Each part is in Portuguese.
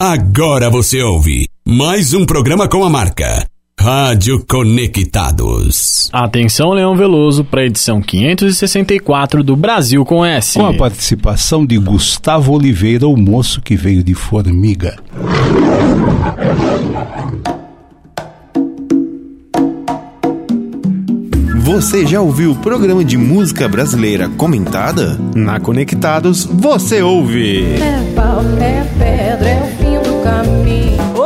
Agora você ouve mais um programa com a marca Rádio Conectados. Atenção, Leão Veloso, para a edição 564 do Brasil com S. Com a participação de Gustavo Oliveira, o moço que veio de Formiga. Você já ouviu o programa de música brasileira comentada? Na Conectados, você ouve. É pau, é pedra, é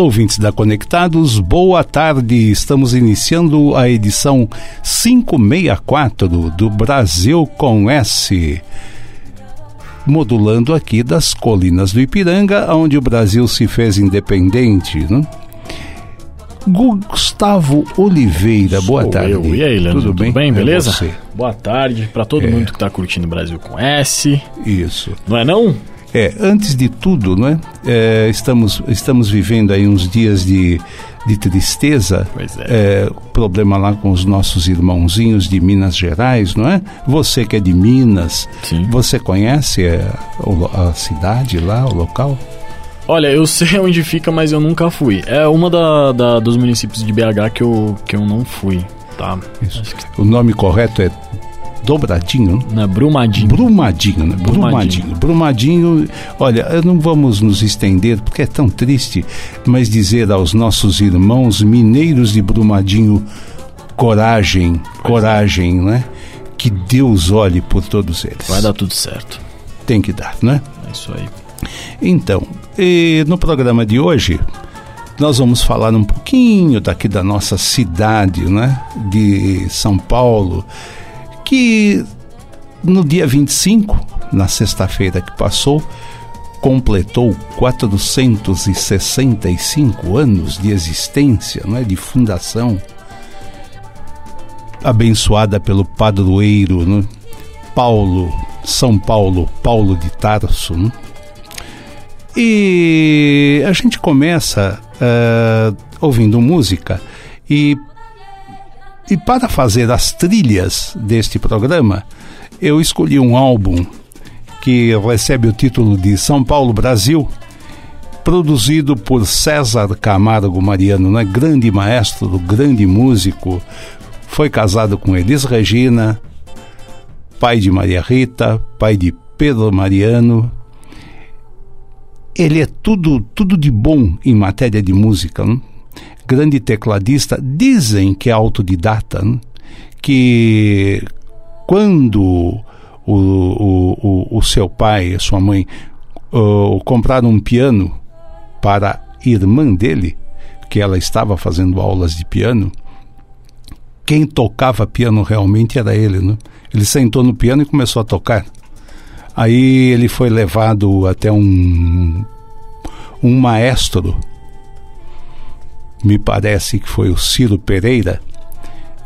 Olá, ouvintes da Conectados, boa tarde. Estamos iniciando a edição 564 do Brasil com S. Modulando aqui das colinas do Ipiranga, onde o Brasil se fez independente. Né? Gustavo Oliveira, boa Sou tarde. Eu. E aí, Leandro? Tudo bem? bem, É beleza? você. Boa tarde para todo É. mundo que está curtindo o Brasil com S. Isso. Não é não? É, antes de tudo, não é? É, estamos, estamos vivendo aí uns dias de, de tristeza. Pois é. É, problema lá com os nossos irmãozinhos de Minas Gerais, não é? Você que é de Minas, Sim. você conhece é, o lo- a cidade lá, o local? Olha, eu sei onde fica, mas eu nunca fui. É uma da, da- dos municípios de BH que eu, que eu não fui, tá? Isso. Que O nome correto é Dobradinho, na Brumadinho. Brumadinho, né? Brumadinho. Brumadinho. Brumadinho, olha, não vamos nos estender porque é tão triste, mas dizer aos nossos irmãos mineiros de Brumadinho, coragem, coragem, né? Que Deus olhe por todos eles. Vai dar tudo certo. Tem que dar, né? É isso aí. Então, no programa de hoje, nós vamos falar um pouquinho daqui da nossa cidade, né? De São Paulo, que no dia 25, na sexta-feira que passou, completou 465 anos de existência, não é? De fundação, abençoada pelo padroeiro, né? Paulo, São Paulo, Paulo de Tarso, né? E a gente começa eh, ouvindo música e, e para fazer as trilhas deste programa, eu escolhi um álbum que recebe o título de São Paulo Brasil, produzido por César Camargo Mariano, né? grande maestro, grande músico, foi casado com Elis Regina, pai de Maria Rita, pai de Pedro Mariano, ele é tudo, tudo de bom em matéria de música. Né? Grande tecladista, dizem que é autodidata, né? que quando o, o, o, o seu pai e sua mãe uh, compraram um piano para a irmã dele, que ela estava fazendo aulas de piano, quem tocava piano realmente era ele. Né? Ele sentou no piano e começou a tocar. Aí ele foi levado até um, um maestro, me parece que foi o Ciro Pereira,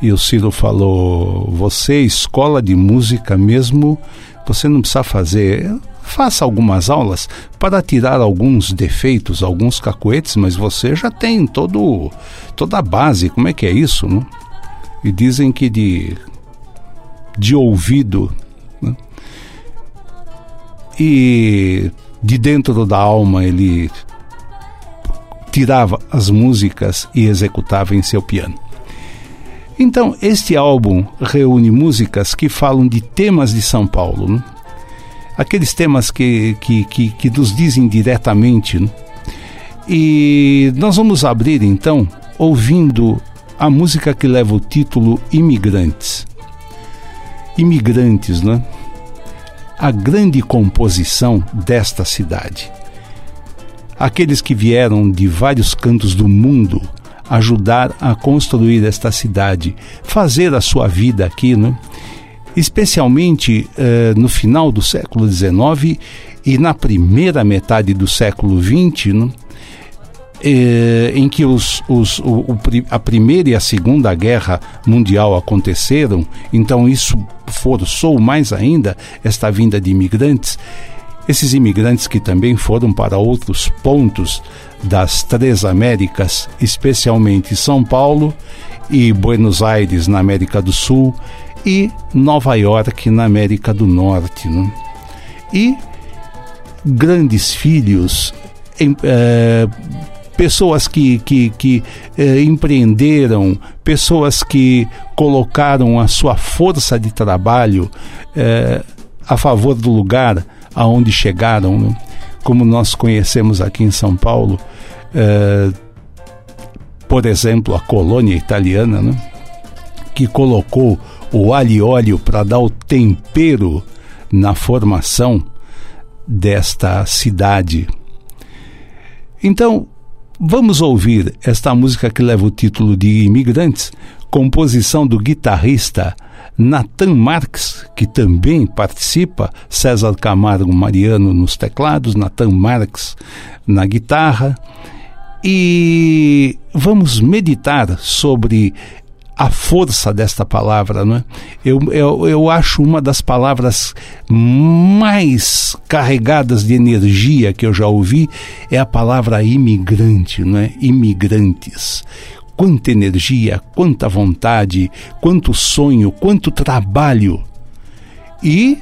e o Ciro falou: Você, escola de música mesmo, você não precisa fazer. Faça algumas aulas para tirar alguns defeitos, alguns cacoetes, mas você já tem todo, toda a base. Como é que é isso? E dizem que de, de ouvido né? e de dentro da alma ele tirava as músicas e executava em seu piano. Então, este álbum reúne músicas que falam de temas de São Paulo, né? aqueles temas que, que, que, que nos dizem diretamente. Né? E nós vamos abrir então ouvindo a música que leva o título Imigrantes. Imigrantes, né? A grande composição desta cidade. Aqueles que vieram de vários cantos do mundo ajudar a construir esta cidade, fazer a sua vida aqui, né? especialmente eh, no final do século XIX e na primeira metade do século XX, né? eh, em que os, os, o, o, a Primeira e a Segunda Guerra Mundial aconteceram, então isso forçou mais ainda esta vinda de imigrantes. Esses imigrantes que também foram para outros pontos das três Américas, especialmente São Paulo e Buenos Aires na América do Sul e Nova York na América do Norte. Né? E grandes filhos, em, é, pessoas que, que, que é, empreenderam, pessoas que colocaram a sua força de trabalho é, a favor do lugar aonde chegaram, né? como nós conhecemos aqui em São Paulo, é, por exemplo, a colônia italiana, né? que colocou o alho e óleo para dar o tempero na formação desta cidade. Então, vamos ouvir esta música que leva o título de Imigrantes, composição do guitarrista Nathan Marques, que também participa, César Camargo Mariano nos teclados, Nathan Marques na guitarra. E vamos meditar sobre a força desta palavra, não é? Eu, eu, eu acho uma das palavras mais carregadas de energia que eu já ouvi é a palavra imigrante, não é? Imigrantes quanta energia, quanta vontade, quanto sonho, quanto trabalho. E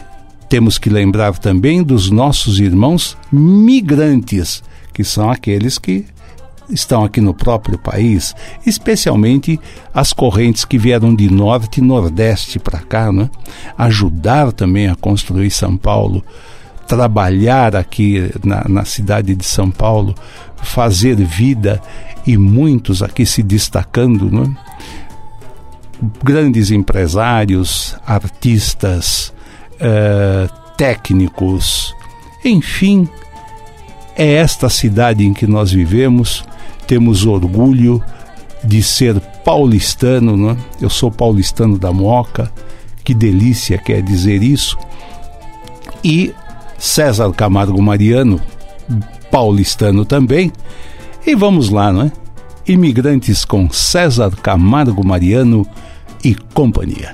temos que lembrar também dos nossos irmãos migrantes, que são aqueles que estão aqui no próprio país, especialmente as correntes que vieram de norte e nordeste para cá, né? ajudar também a construir São Paulo, trabalhar aqui na, na cidade de São Paulo, fazer vida e muitos aqui se destacando, né? grandes empresários, artistas, eh, técnicos, enfim, é esta cidade em que nós vivemos, temos orgulho de ser paulistano, né? eu sou paulistano da Moca, que delícia quer dizer isso, e César Camargo Mariano, paulistano também, e vamos lá, não é? Imigrantes com César Camargo Mariano e companhia.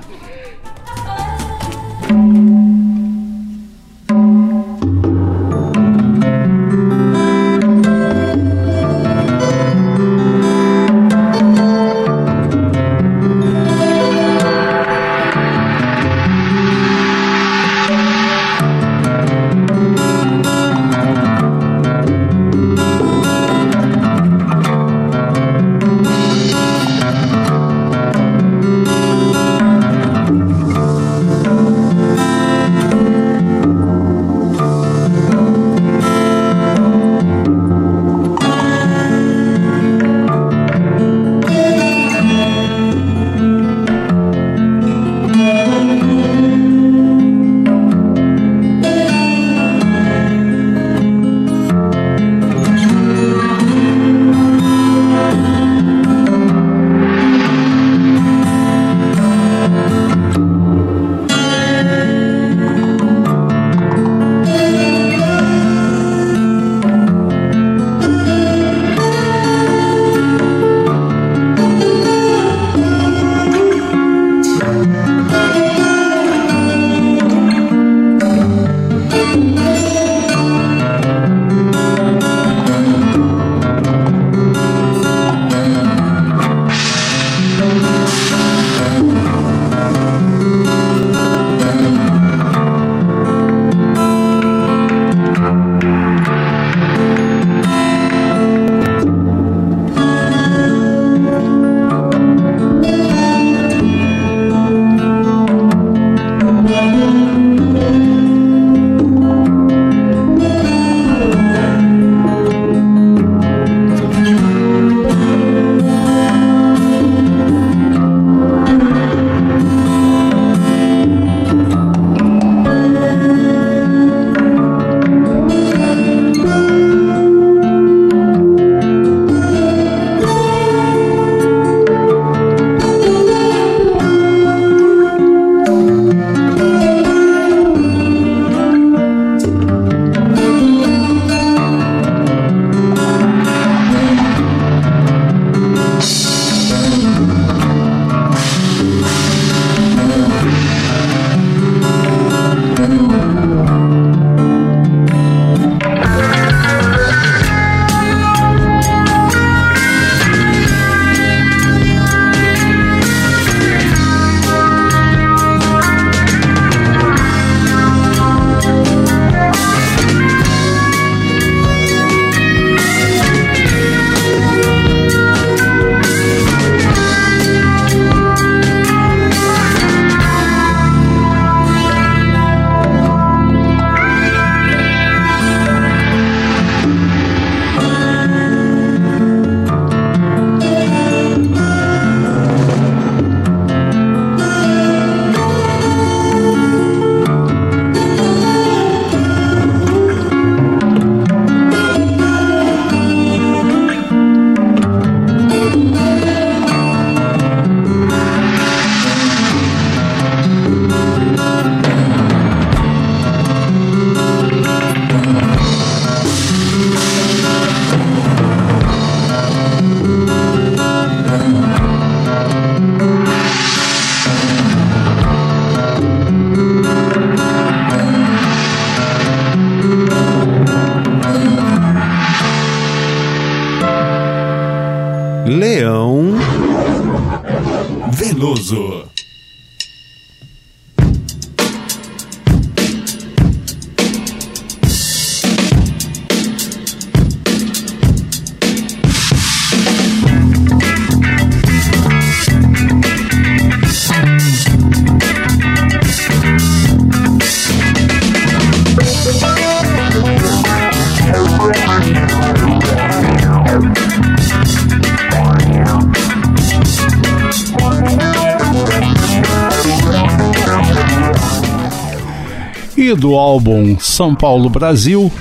Do álbum São Paulo Brasil,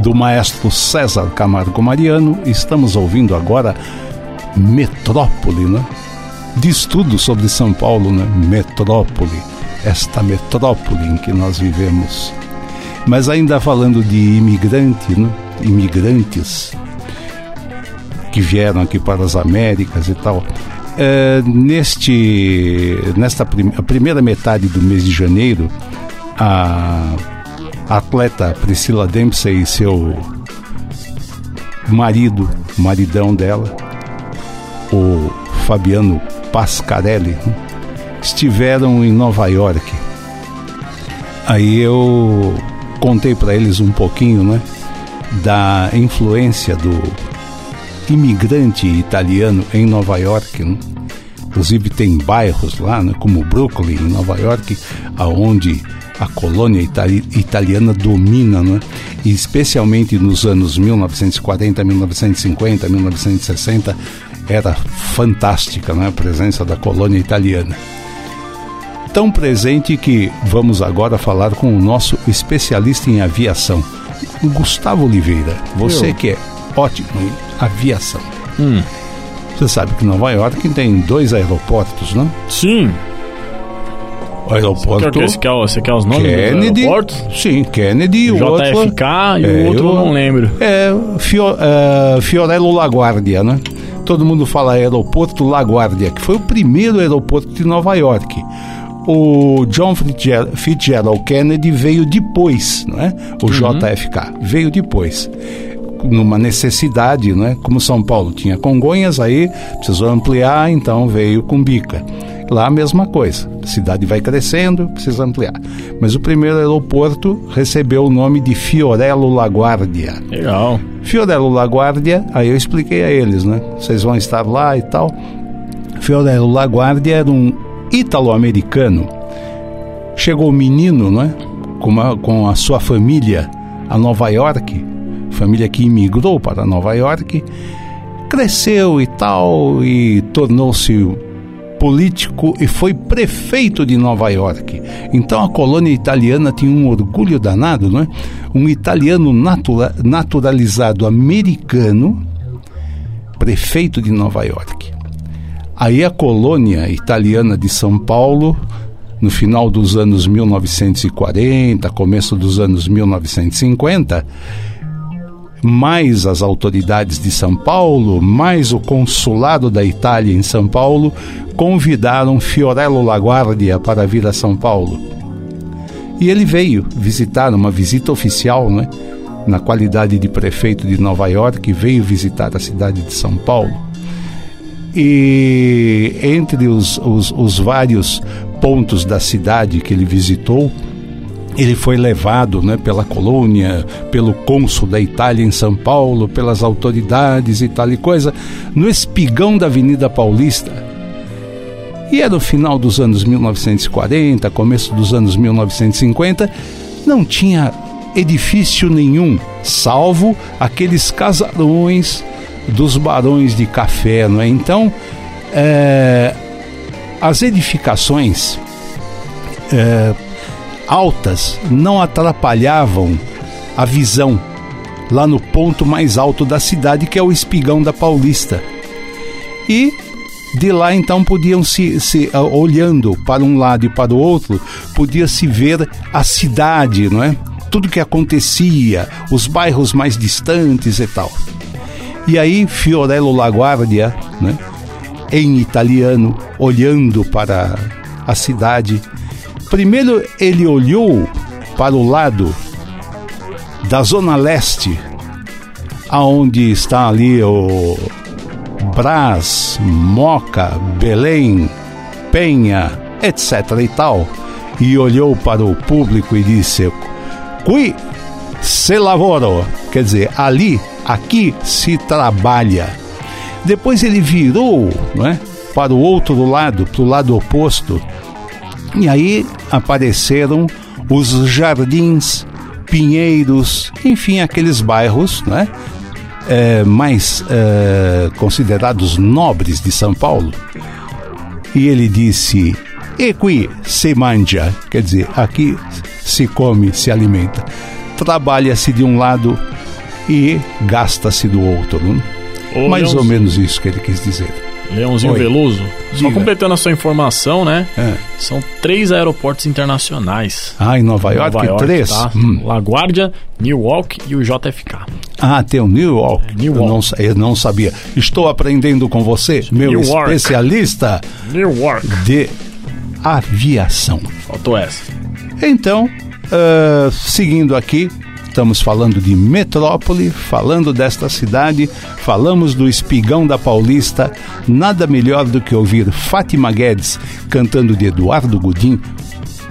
do maestro César Camargo Mariano, estamos ouvindo agora Metrópole, né? Diz tudo sobre São Paulo, né? Metrópole, esta metrópole em que nós vivemos. Mas ainda falando de imigrante, né? Imigrantes que vieram aqui para as Américas e tal. É, neste, nesta prim primeira metade do mês de janeiro, a atleta Priscila Dempsey e seu marido, maridão dela, o Fabiano Pascarelli, estiveram em Nova York. Aí eu contei para eles um pouquinho, né, da influência do imigrante italiano em Nova York. Né? Inclusive tem bairros lá, né, como Brooklyn, em Nova York, aonde a colônia itali italiana domina, né? e especialmente nos anos 1940, 1950, 1960, era fantástica né? a presença da colônia italiana. Tão presente que vamos agora falar com o nosso especialista em aviação, Gustavo Oliveira. Você Eu. que é ótimo em aviação. Hum. Você sabe que Nova York tem dois aeroportos, né? Sim. Quer quê? Você quer, você quer os nomes Kennedy, sim, Kennedy o outro JFK e É, o outro eu não lembro. é Fio, é, Fiorello LaGuardia, né? Todo mundo fala aeroporto LaGuardia, que foi o primeiro aeroporto de Nova York. O John Fitzgerald, Kennedy veio depois, não é? O JFK veio depois. Numa necessidade, né? Como São Paulo tinha Congonhas, aí precisou ampliar, então veio com Bica. Lá a mesma coisa. A cidade vai crescendo, precisa ampliar. Mas o primeiro aeroporto recebeu o nome de Fiorello LaGuardia. Legal. Fiorello LaGuardia, aí eu expliquei a eles, né? Vocês vão estar lá e tal. Fiorello LaGuardia era um ítalo-americano. Chegou o menino, né? Com, uma- com a sua família a Nova York, família que imigrou para Nova York, cresceu e tal, e tornou-se político e foi prefeito de Nova York. Então a colônia italiana tinha um orgulho danado, né? Um italiano natura- naturalizado americano, prefeito de Nova York. Aí a colônia italiana de São Paulo, no final dos anos 1940, começo dos anos 1950, mais as autoridades de São Paulo, mais o consulado da Itália em São Paulo, convidaram Fiorello LaGuardia para vir a São Paulo. E ele veio visitar, uma visita oficial, né? Na qualidade de prefeito de Nova York, veio visitar a cidade de São Paulo. E entre os, os, os vários pontos da cidade que ele visitou, ele foi levado né, pela colônia, pelo cônsul da Itália em São Paulo, pelas autoridades e tal e coisa, no espigão da Avenida Paulista. E era no final dos anos 1940, começo dos anos 1950, não tinha edifício nenhum, salvo aqueles casarões dos barões de café, não é? Então, é, as edificações é, altas não atrapalhavam a visão lá no ponto mais alto da cidade, que é o espigão da Paulista. E de lá então podiam se, se ah, olhando para um lado e para o outro, podia se ver a cidade, não é? Tudo que acontecia, os bairros mais distantes e tal. E aí Fiorello LaGuardia, né, em italiano, olhando para a cidade, primeiro ele olhou para o lado da zona leste, aonde está ali o Brás, Moca, Belém, Penha, etc. e tal, e olhou para o público e disse: Qui se lavoro, quer dizer, ali, aqui se trabalha. Depois ele virou não é, para o outro lado, para o lado oposto, e aí apareceram os jardins, pinheiros, enfim, aqueles bairros né, é, mais é, considerados nobres de São Paulo. E ele disse: E qui se mangia, quer dizer, aqui se come, se alimenta. Trabalha-se de um lado e gasta-se do outro. Não? Ô, Mais ou menos isso que ele quis dizer. Leãozinho Oi. Veloso. Só Diga. completando a sua informação, né? É. São três aeroportos internacionais. Ah, em Nova York, Nova York, três? tá? Hum. LaGuardia, Newark e o JFK. Ah, tem o New York. É, New Eu, não, eu não sabia. Estou aprendendo com você, meu New York. especialista Newark. de aviação. Faltou essa. Então, ah, seguindo aqui, estamos falando de metrópole, falando desta cidade, falamos do espigão da Paulista. Nada melhor do que ouvir Fátima Guedes cantando de Eduardo Gudim.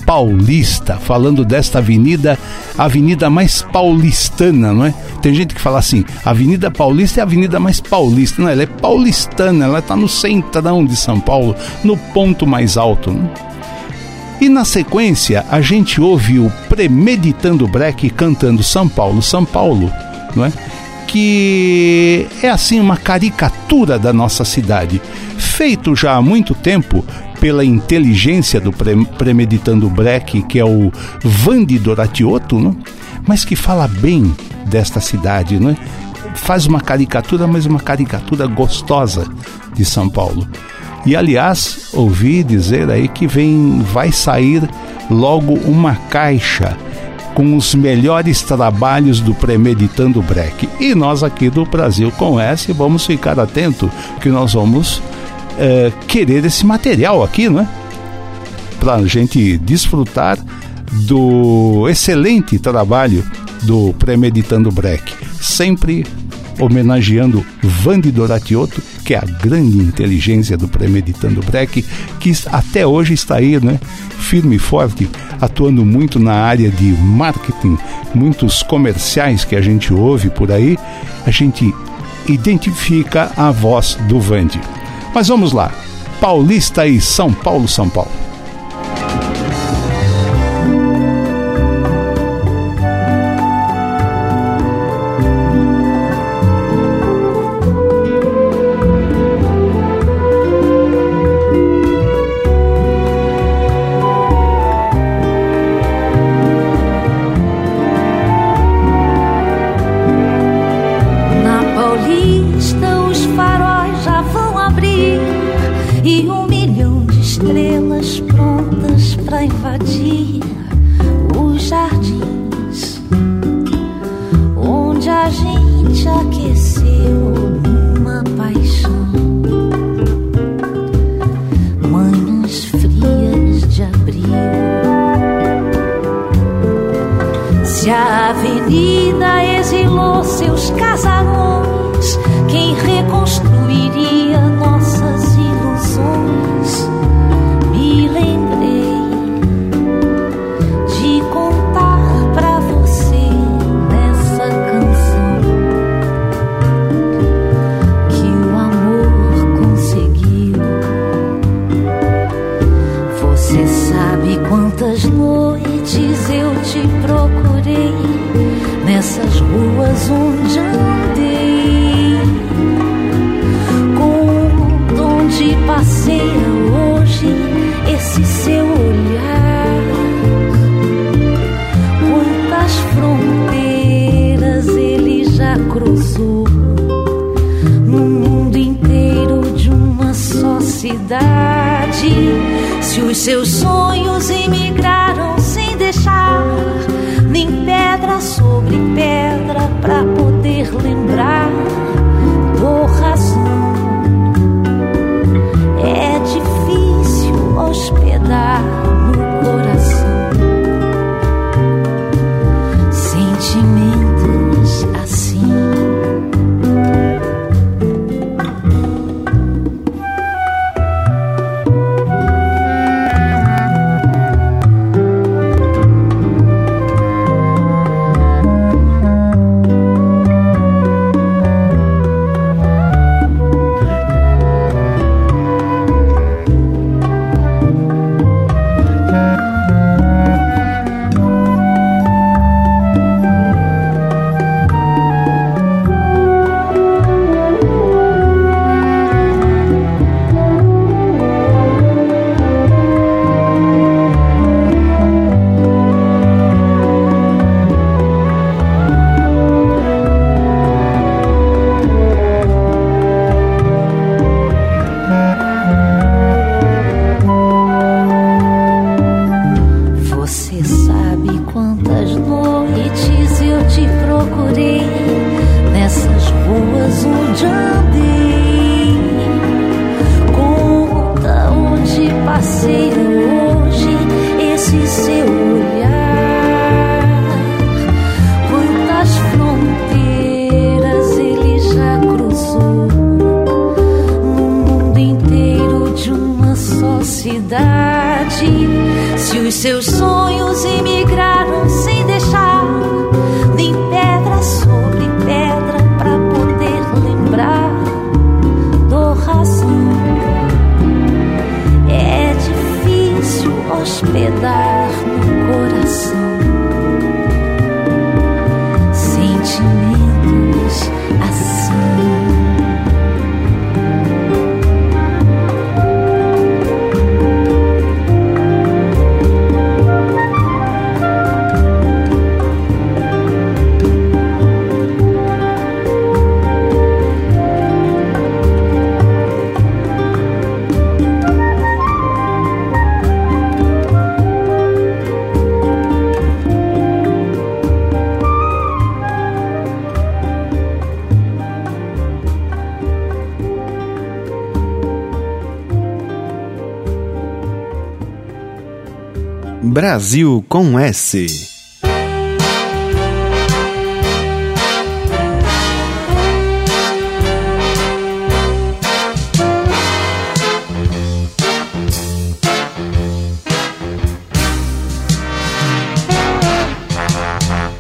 Paulista, falando desta avenida, a avenida mais paulistana, não é? Tem gente que fala assim, Avenida Paulista é a avenida mais paulista. Não, ela é paulistana, ela está no centrão de São Paulo, no ponto mais alto. Não? E na sequência, a gente ouve o Premeditando Breck cantando São Paulo, São Paulo, não é? Que é assim uma caricatura da nossa cidade, feito já há muito tempo pela inteligência do Pre- Premeditando Breck, que é o Vandi Doratioto, não? mas que fala bem desta cidade, não é? Faz uma caricatura, mas uma caricatura gostosa de São Paulo. E aliás, ouvi dizer aí que vem, vai sair logo uma caixa com os melhores trabalhos do Premeditando Breck. E nós aqui do Brasil com S vamos ficar atento que nós vamos eh, querer esse material aqui, não é? Para a gente desfrutar do excelente trabalho do Premeditando Breck. Sempre homenageando Vandi Doratioto, que é a grande inteligência do Premeditando Breck, que até hoje está aí, né? Firme e forte, atuando muito na área de marketing, muitos comerciais que a gente ouve por aí, a gente identifica a voz do Vandi. Mas vamos lá. Paulista e São Paulo, São Paulo. Se os seus sonhos emigraram sem deixar nem pedra sobre pedra pra poder lembrar Brasil com S.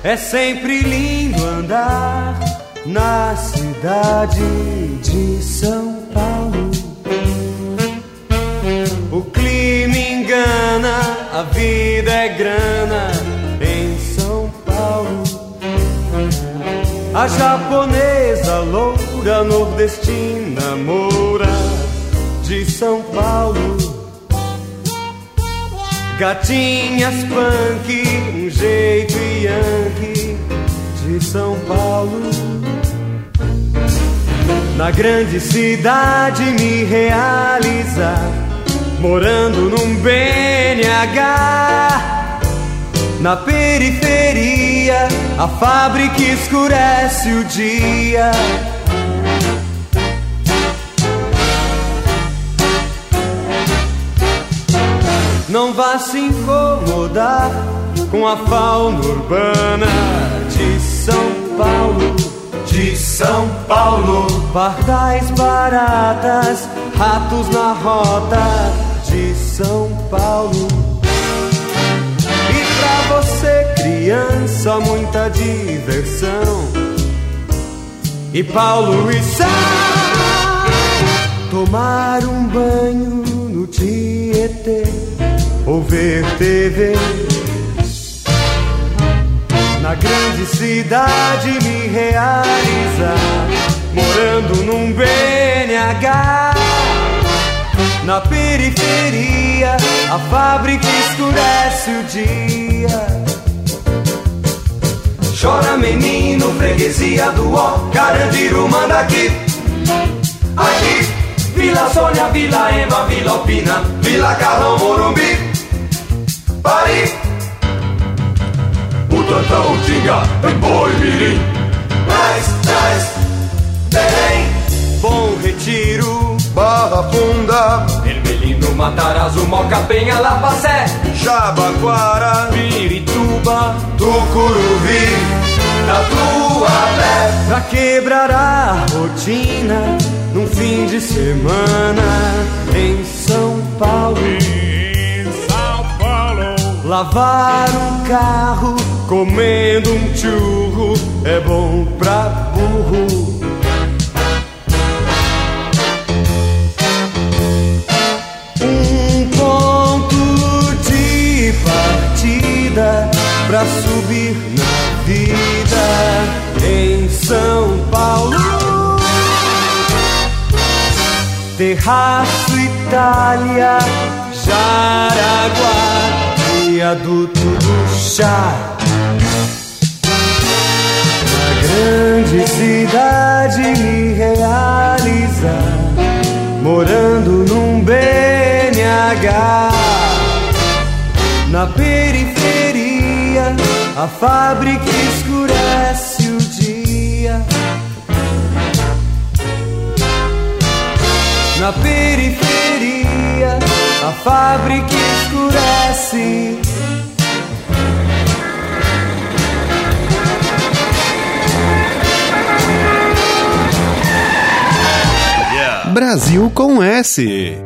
É sempre lindo andar na cidade de São grana em São Paulo. A japonesa loura nordestina moura de São Paulo. Gatinhas punk, um jeito yankee de São Paulo. Na grande cidade me realizar, morando num BNH. Na periferia, a fábrica escurece o dia. Não vá se incomodar com a fauna urbana de São Paulo. De São Paulo, pardais baratas, ratos na rota de São Paulo. Criança, muita diversão. E Paulo e Sá, tomar um banho no Tietê ou ver TV. Na grande cidade me realizar, morando num BNH. Na periferia, a fábrica escurece o dia. Chora menino, freguesia do ó, Carandiru manda aqui. Aqui, Vila Sônia, Vila Ema, Vila Alpina, Vila Carlão, Morumbi, Paris. Butantão, Tinga, Boi, Mirim, mais, traz, Belém, Bom Retiro, Barra Funda, Ermelino, Matarazzo, Moca, Penha, Lapacé, Jabaquara, Pirituba, Tucuruvi, Tatuapé, pra quebrar a rotina num fim de semana em São Paulo. São Paulo. Lavar um carro comendo um churro é bom pra burro. Subir na vida em São Paulo. Terraço Itália, Jaraguá, viaduto do chá. Na grande cidade me realizar, morando num BNH. Na periferia, a fábrica escurece o dia. Na periferia, a fábrica escurece. Brasil com S.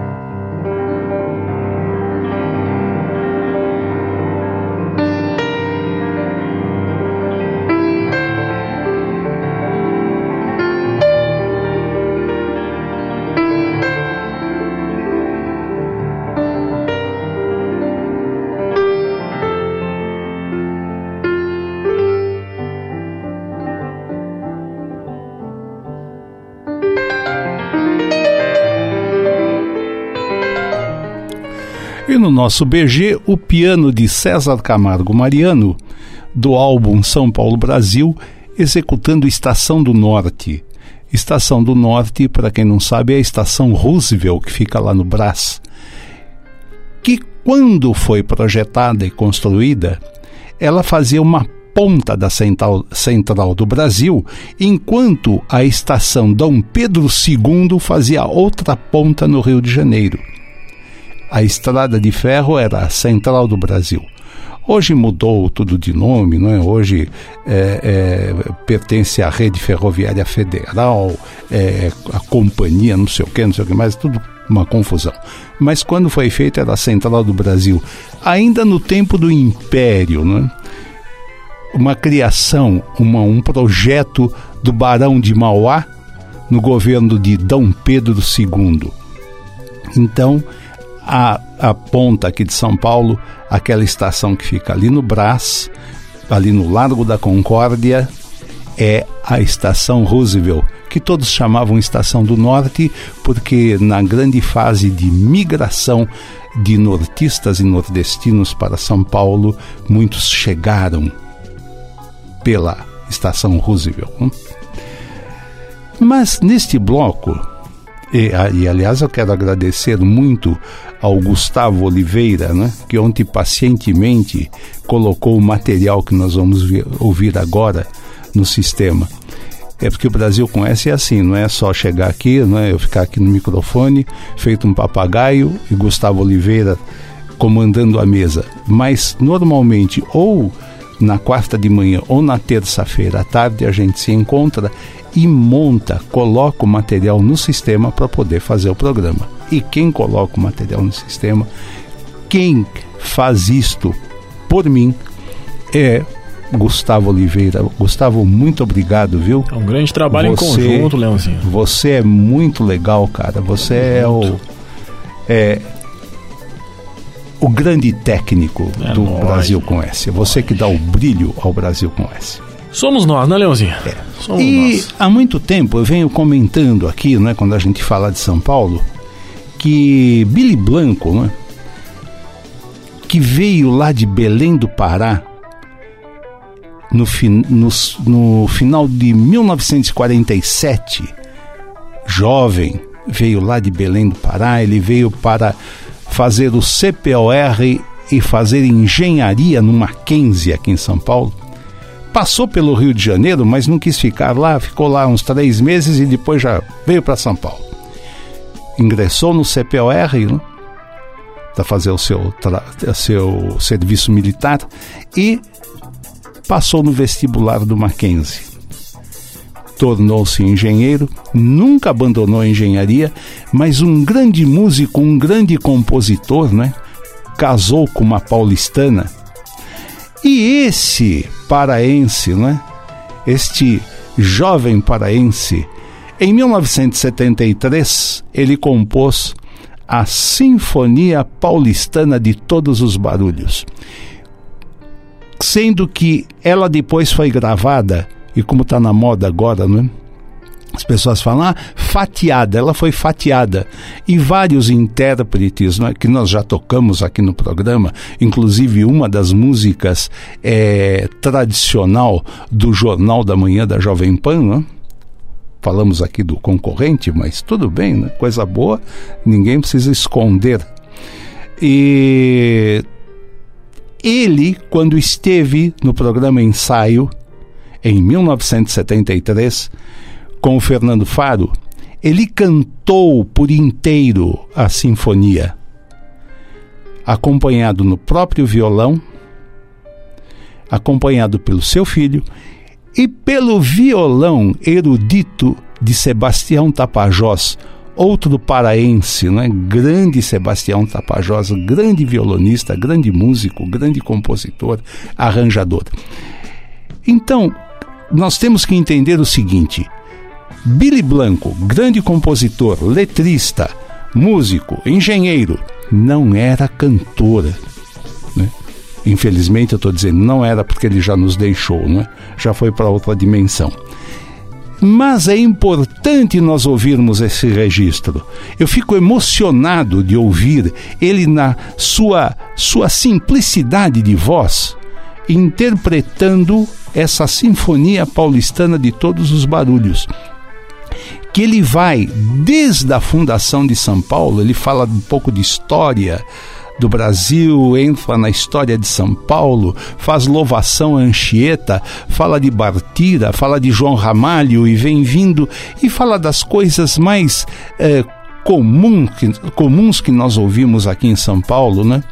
nosso BG, o piano de César Camargo Mariano, do álbum São Paulo Brasil, executando Estação do Norte. Estação do Norte, para quem não sabe, é a estação Roosevelt, que fica lá no Brás. Que quando foi projetada e construída, ela fazia uma ponta da central, central do Brasil, enquanto a estação Dom Pedro II fazia outra ponta no Rio de Janeiro a estrada de ferro era a central do Brasil. Hoje mudou tudo de nome, não é? Hoje é, é, pertence à rede ferroviária federal, é, a companhia, não sei o que, não sei o que mais, tudo uma confusão. Mas quando foi feita era a central do Brasil, ainda no tempo do Império, não é? Uma criação, uma, um projeto do Barão de Mauá no governo de Dom Pedro II. Então, a, a ponta aqui de São Paulo, aquela estação que fica ali no Brás, ali no Largo da Concórdia, é a estação Roosevelt, que todos chamavam Estação do Norte, porque na grande fase de migração de nortistas e nordestinos para São Paulo, muitos chegaram pela Estação Roosevelt. Mas neste bloco, e, e, aliás, eu quero agradecer muito ao Gustavo Oliveira, né, que ontem pacientemente colocou o material que nós vamos ouvir agora no sistema. É porque o Brasil conhece é assim, não é só chegar aqui, não é eu ficar aqui no microfone, feito um papagaio e Gustavo Oliveira comandando a mesa. Mas normalmente ou na quarta de manhã ou na terça-feira à tarde a gente se encontra e monta, coloca o material no sistema para poder fazer o programa. E quem coloca o material no sistema, quem faz isto por mim é Gustavo Oliveira. Gustavo, muito obrigado, viu? É um grande trabalho você, em conjunto, Leãozinho. Você é muito legal, cara. Você é o. É, o grande técnico é do nóis. Brasil com S. Você que dá o brilho ao Brasil com S. Somos nós, né, Leãozinho? É. Somos e nós. há muito tempo eu venho comentando aqui, né, quando a gente fala de São Paulo, que Billy Blanco, né, que veio lá de Belém do Pará, no, no, no final de 1947, jovem, veio lá de Belém do Pará, ele veio para fazer o CPOR e fazer engenharia no Mackenzie aqui em São Paulo passou pelo Rio de Janeiro, mas não quis ficar lá, ficou lá uns três meses e depois já veio para São Paulo. Ingressou no CPOR, né, para fazer o seu, seu serviço militar e passou no vestibular do Mackenzie. Tornou-se engenheiro, nunca abandonou a engenharia, mas um grande músico, um grande compositor, né? Casou com uma paulistana e esse paraense, né? Este jovem paraense, em 1973, ele compôs a Sinfonia Paulistana de Todos os Barulhos. Sendo que ela depois foi gravada, e como está na moda agora, né? As pessoas falam, ah, fatiada, ela foi fatiada. E vários intérpretes né, que nós já tocamos aqui no programa, inclusive uma das músicas é, tradicional do Jornal da Manhã da Jovem Pan, né? Falamos aqui do concorrente, mas tudo bem, né? coisa boa, ninguém precisa esconder. E ele, quando esteve no programa Ensaio, em 1973, com o Fernando Faro, ele cantou por inteiro a sinfonia. acompanhado no próprio violão, acompanhado pelo seu filho e pelo violão erudito de Sebastião Tapajós, outro paraense, né? grande Sebastião Tapajós, grande violonista, grande músico, grande compositor, arranjador. Então, nós temos que entender o seguinte: Billy Blanco, grande compositor, letrista, músico, engenheiro, não era cantora. Né? Infelizmente, eu estou dizendo, não era porque ele já nos deixou, né? já foi para outra dimensão. Mas é importante nós ouvirmos esse registro. Eu fico emocionado de ouvir ele na sua, sua simplicidade de voz, interpretando essa sinfonia paulistana de todos os barulhos. Que ele vai desde a fundação de São Paulo, ele fala um pouco de história, do Brasil, entra na história de São Paulo, faz louvação a Anchieta, fala de Bartira, fala de João Ramalho e vem vindo e fala das coisas mais é, comum, que, comuns que nós ouvimos aqui em São Paulo, né?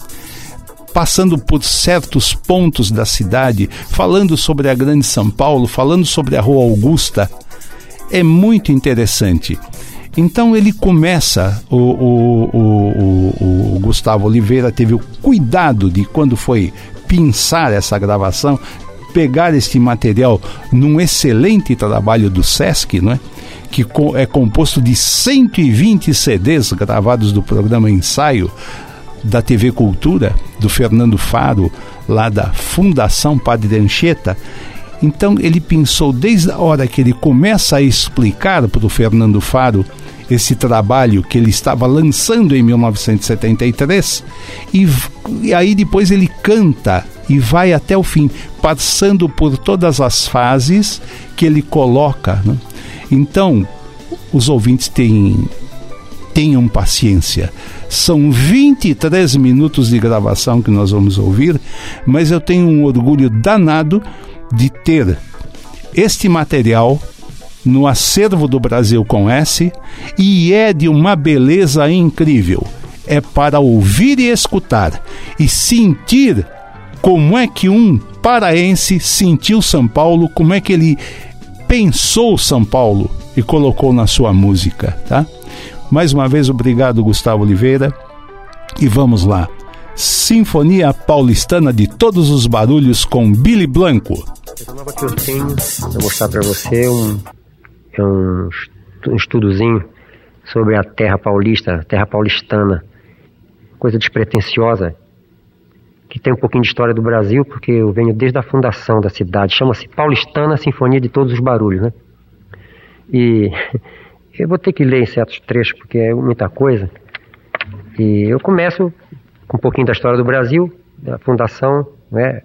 passando por certos pontos da cidade, falando sobre a Grande São Paulo, falando sobre a Rua Augusta. É muito interessante. Então ele começa, o, o, o, o, Gustavo Oliveira teve o cuidado de, quando foi pensar essa gravação, pegar este material num excelente trabalho do Sesc, não é? que é composto de 120 CDs gravados do programa Ensaio da TV Cultura, do Fernando Faro, lá da Fundação Padre Anchieta. Então ele pensou desde a hora que ele começa a explicar para o Fernando Faro esse trabalho que ele estava lançando em 1973 e, e aí depois ele canta e vai até o fim, passando por todas as fases que ele coloca. Né? Então, os ouvintes têm, tenham paciência. São 23 minutos de gravação que nós vamos ouvir, mas eu tenho um orgulho danado de ter este material no acervo do Brasil com S e é de uma beleza incrível. É para ouvir e escutar e sentir como é que um paraense sentiu São Paulo, como é que ele pensou São Paulo e colocou na sua música, tá? Mais uma vez, obrigado, Gustavo Oliveira. E vamos lá. Sinfonia Paulistana de Todos os Barulhos com Billy Blanco. Essa nova que eu tenho, vou mostrar para você um um, estudozinho sobre a terra paulista, a terra paulistana, coisa despretensiosa, que tem um pouquinho de história do Brasil, porque eu venho desde a fundação da cidade, chama-se Paulistana Sinfonia de Todos os Barulhos, né? E eu vou ter que ler em certos trechos, porque é muita coisa. E eu começo com um pouquinho da história do Brasil, da fundação, né?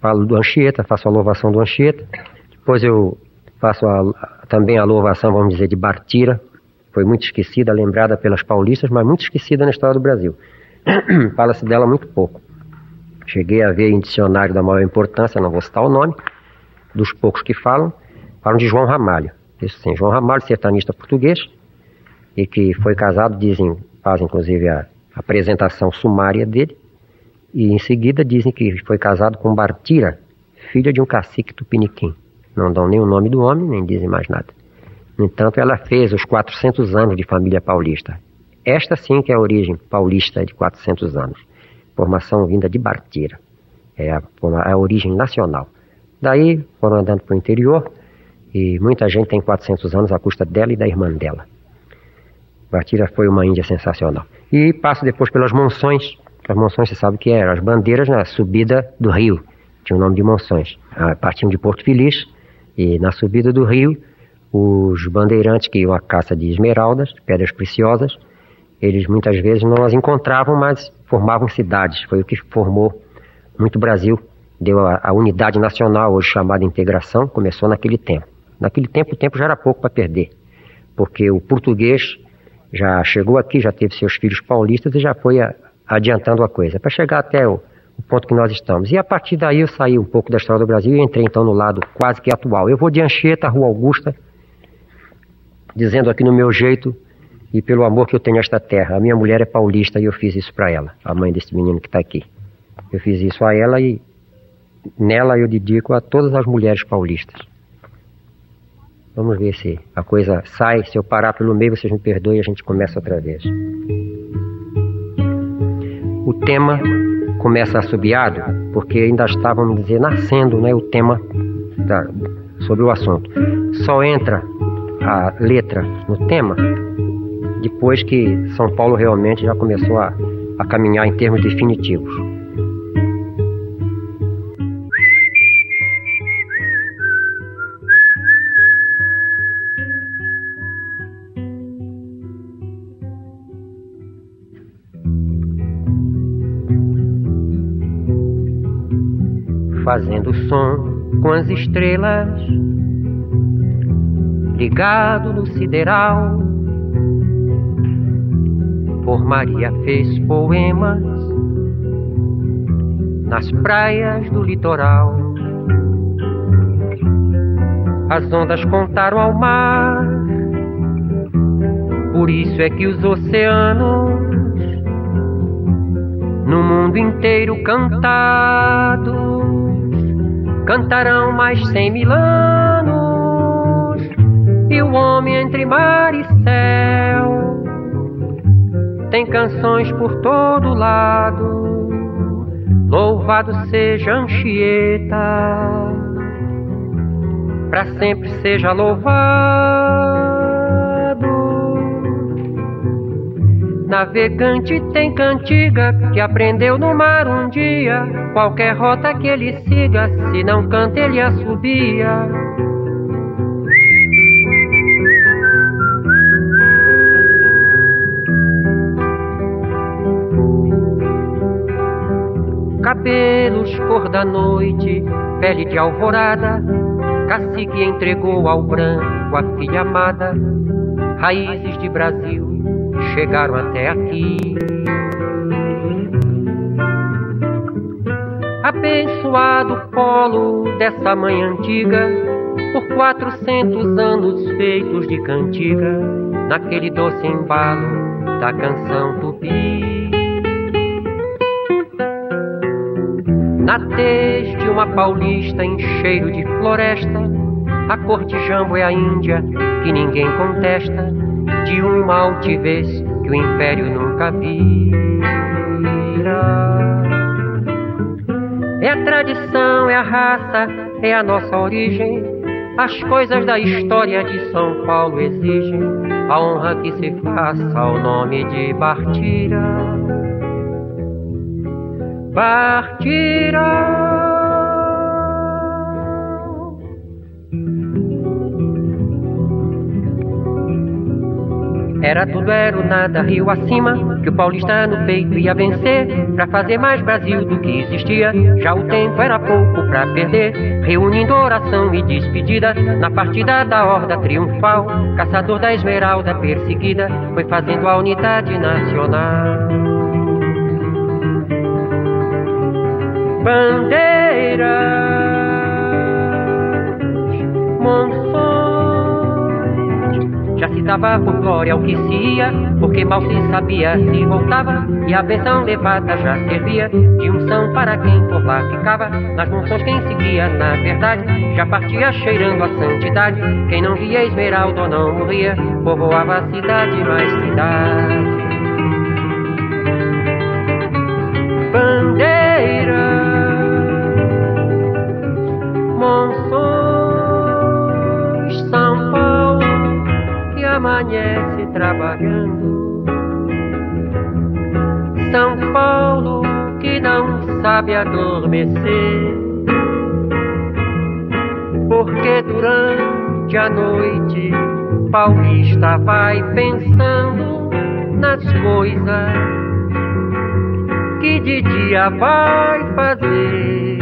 Falo do Anchieta, faço a louvação do Anchieta. Depois eu faço a, também a louvação, vamos dizer, de Bartira, foi muito esquecida, lembrada pelas paulistas, mas muito esquecida na história do Brasil. Fala-se dela muito pouco. Cheguei a ver em dicionário da maior importância, não vou citar o nome, dos poucos que falam, falam de João Ramalho. Isso sim, João Ramalho, sertanista português, e que foi casado, dizem, faz inclusive a apresentação sumária dele, e em seguida dizem que foi casado com Bartira, filha de um cacique tupiniquim. Não dão nem o nome do homem, nem dizem mais nada. No entanto, ela fez os 400 anos de família paulista. Esta sim que é a origem paulista de 400 anos. Formação vinda de Bartira. É a, a origem nacional. Daí foram andando para o interior e muita gente tem 400 anos à custa dela e da irmã dela. Bartira foi uma Índia sensacional. E passo depois pelas monções. As monções, você sabe que eram, as bandeiras na subida do rio. Tinha o nome de monções. Ah, partiam de Porto Feliz e na subida do rio, os bandeirantes que iam à caça de esmeraldas, pedras preciosas, eles muitas vezes não as encontravam, mas formavam cidades. Foi o que formou muito Brasil, deu a, a unidade nacional, hoje chamada integração, começou naquele tempo. Naquele tempo, o tempo já era pouco para perder, porque o português já chegou aqui, já teve seus filhos paulistas e já foi a, adiantando a coisa. Para chegar até o, o ponto que nós estamos. E a partir daí eu saí um pouco da história do Brasil e entrei então no lado quase que atual. Eu vou de Anchieta, Rua Augusta, dizendo aqui no meu jeito e pelo amor que eu tenho a esta terra. A minha mulher é paulista e eu fiz isso para ela, a mãe desse menino que está aqui. Eu fiz isso a ela e nela eu dedico a todas as mulheres paulistas. Vamos ver se a coisa sai. Se eu parar pelo meio, vocês me perdoem e a gente começa outra vez. O tema começa assobiado, porque ainda está, vamos dizer, nascendo né, o tema da, sobre o assunto. Só entra a letra no tema depois que São Paulo realmente já começou a, a caminhar em termos definitivos. Fazendo som com as estrelas, ligado no sideral por Maria fez poemas nas praias do litoral. As ondas contaram ao mar, por isso é que os oceanos, no mundo inteiro cantados, cantarão mais cem mil anos, e o homem entre mar e céu tem canções por todo lado. Louvado seja Anchieta, para sempre seja louvado. Navegante tem cantiga que aprendeu no mar um dia. Qualquer rota que ele siga, se não canta, ele assobia. cabelos cor da noite, pele de alvorada, cacique entregou ao branco a filha amada, raízes de Brasil chegaram até aqui. Abençoado polo dessa mãe antiga, por quatrocentos anos feitos de cantiga, naquele doce embalo da canção tupi. Na tez de uma paulista em cheiro de floresta, a cor de jambo é a Índia que ninguém contesta, de uma altivez que o império nunca vira. É a tradição, é a raça, é a nossa origem. As coisas da história de São Paulo exigem a honra que se faça ao nome de Bartira partirá. Era tudo, era o nada, rio acima, que o paulista no peito ia vencer, pra fazer mais Brasil do que existia. Já o tempo era pouco pra perder, reunindo oração e despedida, na partida da horda triunfal, caçador da esmeralda perseguida, foi fazendo a unidade nacional. bandeiras, monções. Já se dava por glória o que se ia, porque mal se sabia se voltava, e a benção levada já servia de unção para quem por lá ficava. Nas monções quem seguia, na verdade, já partia cheirando a santidade. Quem não via esmeralda ou não morria, povoava cidade mais cidade. Bandeira amanhece trabalhando. São Paulo que não sabe adormecer, porque durante a noite paulista vai pensando nas coisas que de dia vai fazer.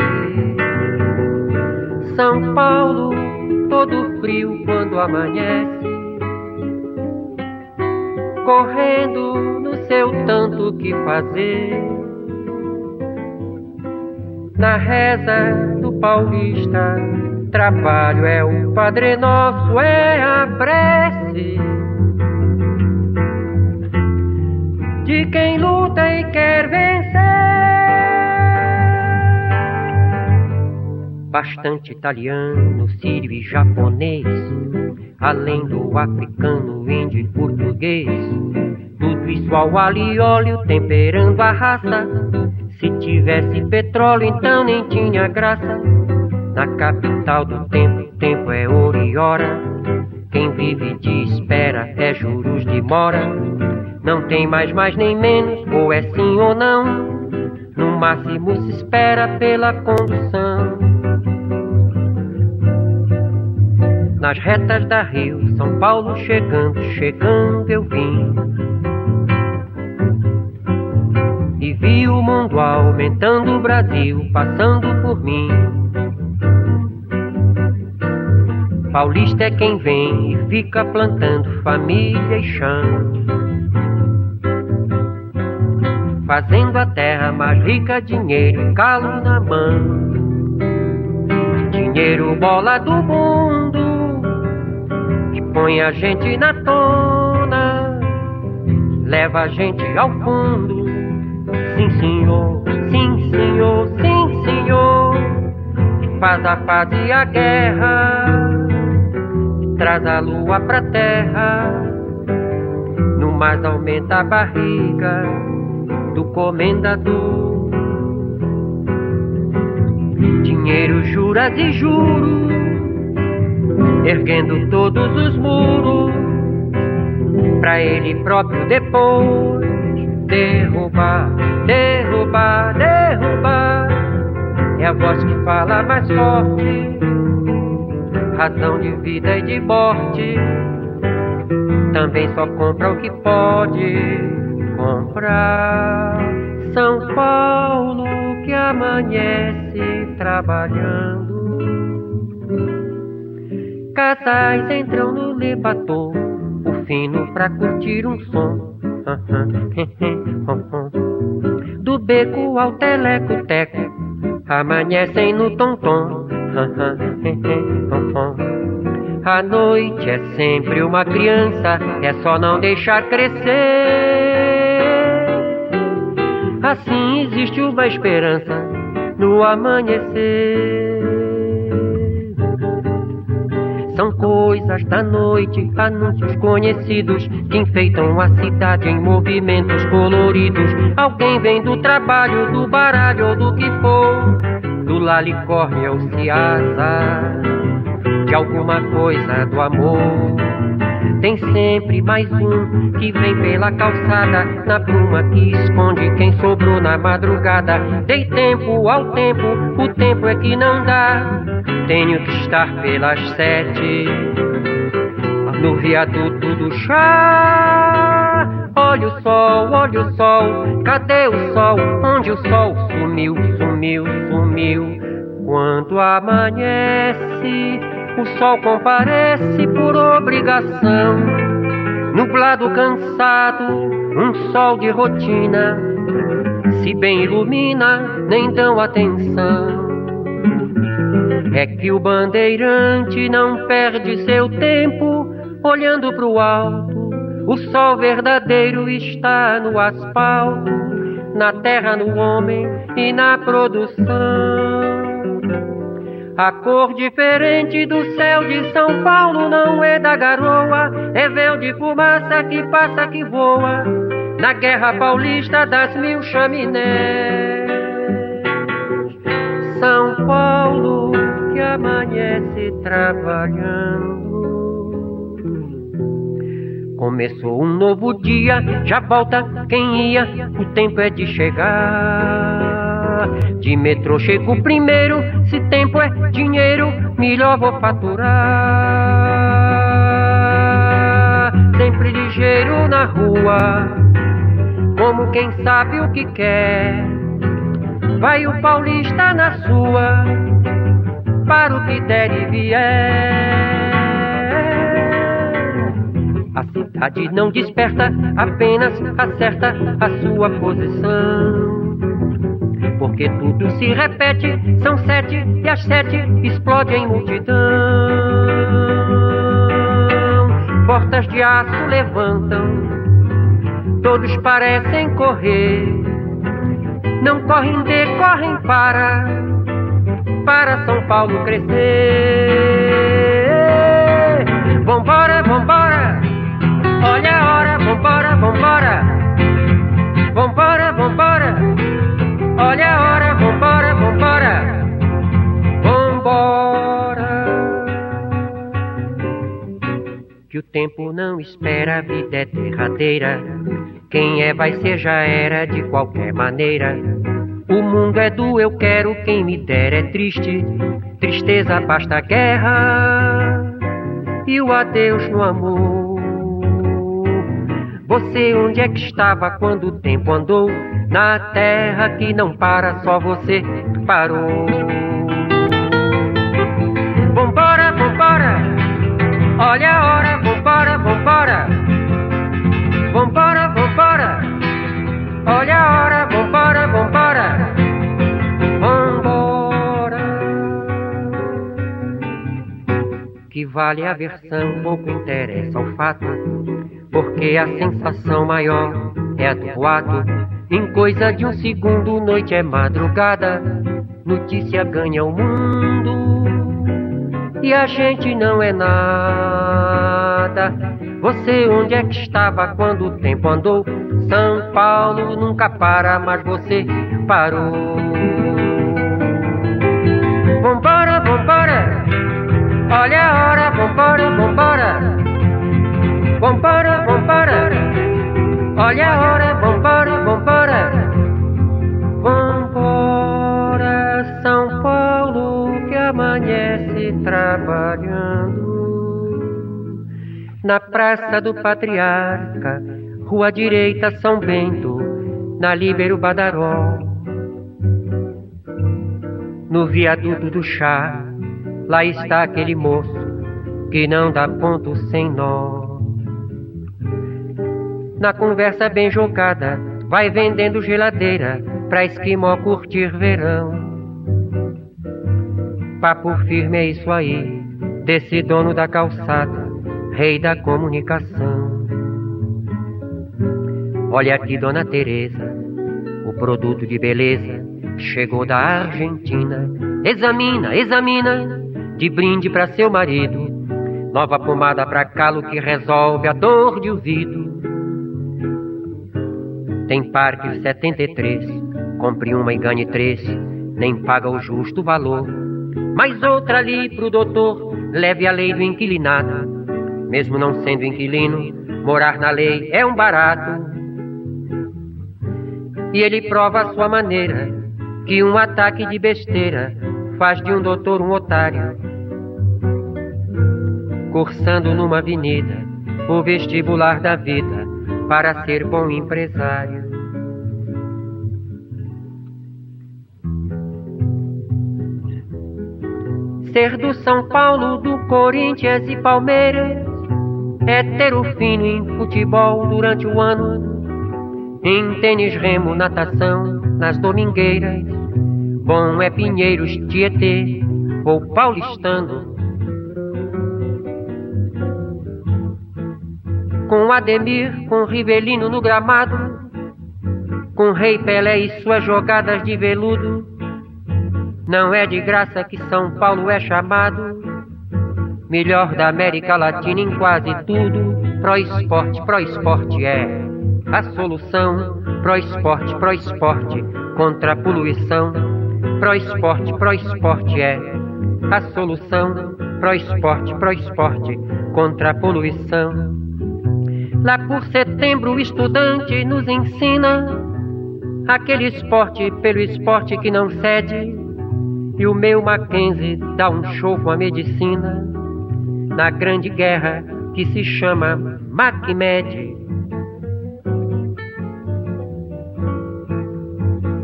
São Paulo todo frio quando amanhece correndo no seu tanto que fazer. Na reza do paulista, trabalho é o Padre Nosso, é a prece. de quem luta e quer vencer. Bastante italiano, sírio e japonês, além do africano, índio e português. Tudo isso ao alho e óleo, temperando a raça. Se tivesse petróleo, então nem tinha graça. Na capital do tempo, tempo é ouro e hora. Quem vive de espera é juros de mora. Não tem mais mais nem menos, ou é sim ou não. No máximo se espera pela condução. Nas retas da Rio, São Paulo chegando, chegando eu vim. E vi o mundo aumentando o Brasil, passando por mim. Paulista é quem vem e fica plantando família e chão. Fazendo a terra mais rica, dinheiro e calo na mão. Dinheiro bola do mundo põe a gente na tona, leva a gente ao fundo. Sim, senhor, sim, senhor, sim, senhor. Faz a paz e a guerra, traz a lua pra terra. No mais aumenta a barriga do comendador. Dinheiro, juras e juros, erguendo todos os muros, pra ele próprio depois derrubar, derrubar, derrubar. É a voz que fala mais forte, razão de vida e de morte. Também só compra o que pode comprar. São Paulo que amanhece trabalhando. Casais entram no elevador, o fino pra curtir um som. Do beco ao teleco-teco, amanhecem no tom-tom. A noite é sempre uma criança, é só não deixar crescer. Assim existe uma esperança no amanhecer. Coisas da noite, anúncios conhecidos que enfeitam a cidade em movimentos coloridos. Alguém vem do trabalho, do baralho ou do que for, do lalicórnio ou ciasa, de alguma coisa do amor. Tem sempre mais um que vem pela calçada, na bruma que esconde quem sobrou na madrugada. Dei tempo ao tempo, o tempo é que não dá. Tenho que estar pelas sete no viaduto do chá. Olha o sol, olha o sol, cadê o sol? Onde o sol sumiu, sumiu, sumiu? Quando amanhece, o sol comparece por obrigação. Nublado, cansado, um sol de rotina. Se bem ilumina, nem dão atenção. É que o bandeirante não perde seu tempo olhando pro alto. O sol verdadeiro está no asfalto, na terra, no homem e na produção. A cor diferente do céu de São Paulo não é da garoa, é véu de fumaça que passa que voa na guerra paulista das mil chaminés. São Paulo que amanhece trabalhando. Começou um novo dia, já volta quem ia, o tempo é de chegar. De metrô chego primeiro, se tempo é dinheiro, melhor vou faturar. Sempre ligeiro na rua, como quem sabe o que quer. Vai o paulista na sua, para o que der e vier. A cidade não desperta, apenas acerta a sua posição. Porque tudo se repete, são sete e às sete explode em multidão. Portas de aço levantam, todos parecem correr. Não correm de, correm para, para São Paulo crescer. Vambora, vambora, olha a hora, vambora, vambora. Vambora, vambora, olha a hora, vambora, vambora. Vambora. Que o tempo não espera, a vida é derradeira. Quem é vai ser já era de qualquer maneira. O mundo é do eu quero, quem me der é triste. Tristeza basta a guerra e o adeus no amor. Você onde é que estava quando o tempo andou? Na terra que não para, só você parou. Vambora, vambora, olha a hora, vambora. Vambora, Que vale a versão, pouco interessa o fato, porque a sensação maior é a do boato. Em coisa de um segundo, noite é madrugada, notícia ganha o mundo e a gente não é nada. Você onde é que estava quando o tempo andou? São Paulo nunca para, mas você parou. Olha a hora, vambora, vambora. Vambora, vambora, olha a hora, vambora, vambora. Vambora, São Paulo que amanhece trabalhando. Na Praça do Patriarca, Rua Direita São Bento, na Líbero Badaró. No viaduto do chá, lá está aquele moço que não dá ponto sem nó. Na conversa bem jogada, vai vendendo geladeira pra esquimó curtir verão. Papo firme é isso aí, desse dono da calçada, rei da comunicação. Olha aqui, dona Teresa, o produto de beleza chegou da Argentina. Examina, examina, de brinde pra seu marido. Nova pomada pra calo que resolve a dor de ouvido. Tem Parque 73, compre uma e ganhe três, nem paga o justo valor. Mais outra ali pro doutor, leve a lei do inquilinato. Mesmo não sendo inquilino, morar na lei é um barato. E ele prova a sua maneira que um ataque de besteira faz de um doutor um otário. Cursando numa avenida, o vestibular da vida para ser bom empresário. Ser do São Paulo, do Corinthians e Palmeiras é ter o fino em futebol durante o ano, em tênis, remo, natação, nas domingueiras. Bom é Pinheiros, Tietê ou paulistano. Com Ademir, com Rivelino no gramado, com Rei Pelé e suas jogadas de veludo. Não é de graça que São Paulo é chamado melhor da América Latina em quase tudo. Pro esporte, pro esporte é a solução. Pro esporte, pro esporte contra a poluição. Pro esporte, pro esporte é a solução. Pro esporte, pro esporte contra a poluição. Lá por setembro o estudante nos ensina aquele esporte pelo esporte que não cede. E o meu Mackenzie dá um show com a medicina na grande guerra que se chama MacMed.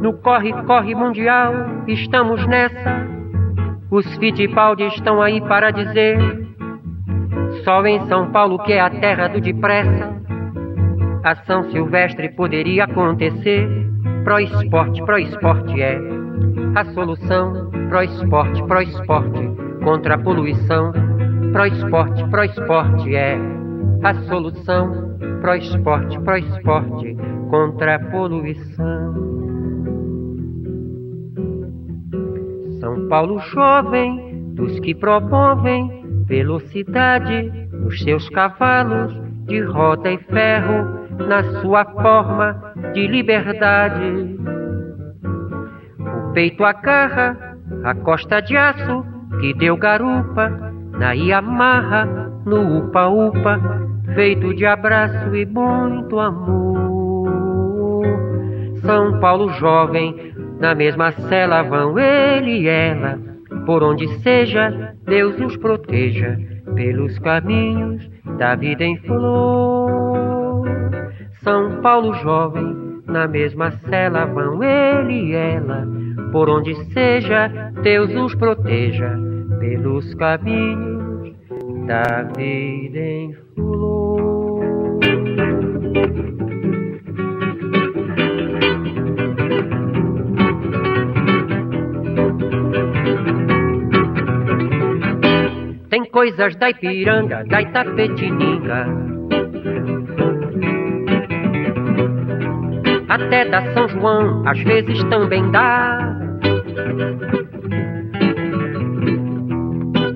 No corre-corre mundial estamos nessa. Os Fittipaldi estão aí para dizer. Só em São Paulo que é a terra do depressa. A São Silvestre poderia acontecer. Pro esporte, pro esporte é a solução. Pro esporte, pro esporte contra a poluição. Pro esporte, pro esporte é a solução. pro esporte, pro esporte contra a poluição. São Paulo jovem, dos que promovem velocidade nos seus cavalos de roda e ferro, na sua forma de liberdade. O peito agarra a costa de aço que deu garupa na Yamaha, no upa-upa, feito de abraço e muito amor. São Paulo jovem, na mesma cela vão ele e ela, por onde seja, Deus os proteja pelos caminhos da vida em flor. São Paulo jovem, na mesma cela vão ele e ela, por onde seja, Deus os proteja pelos caminhos da vida em flor. Coisas da Ipiranga, da Itapetininga, até da São João, às vezes também dá.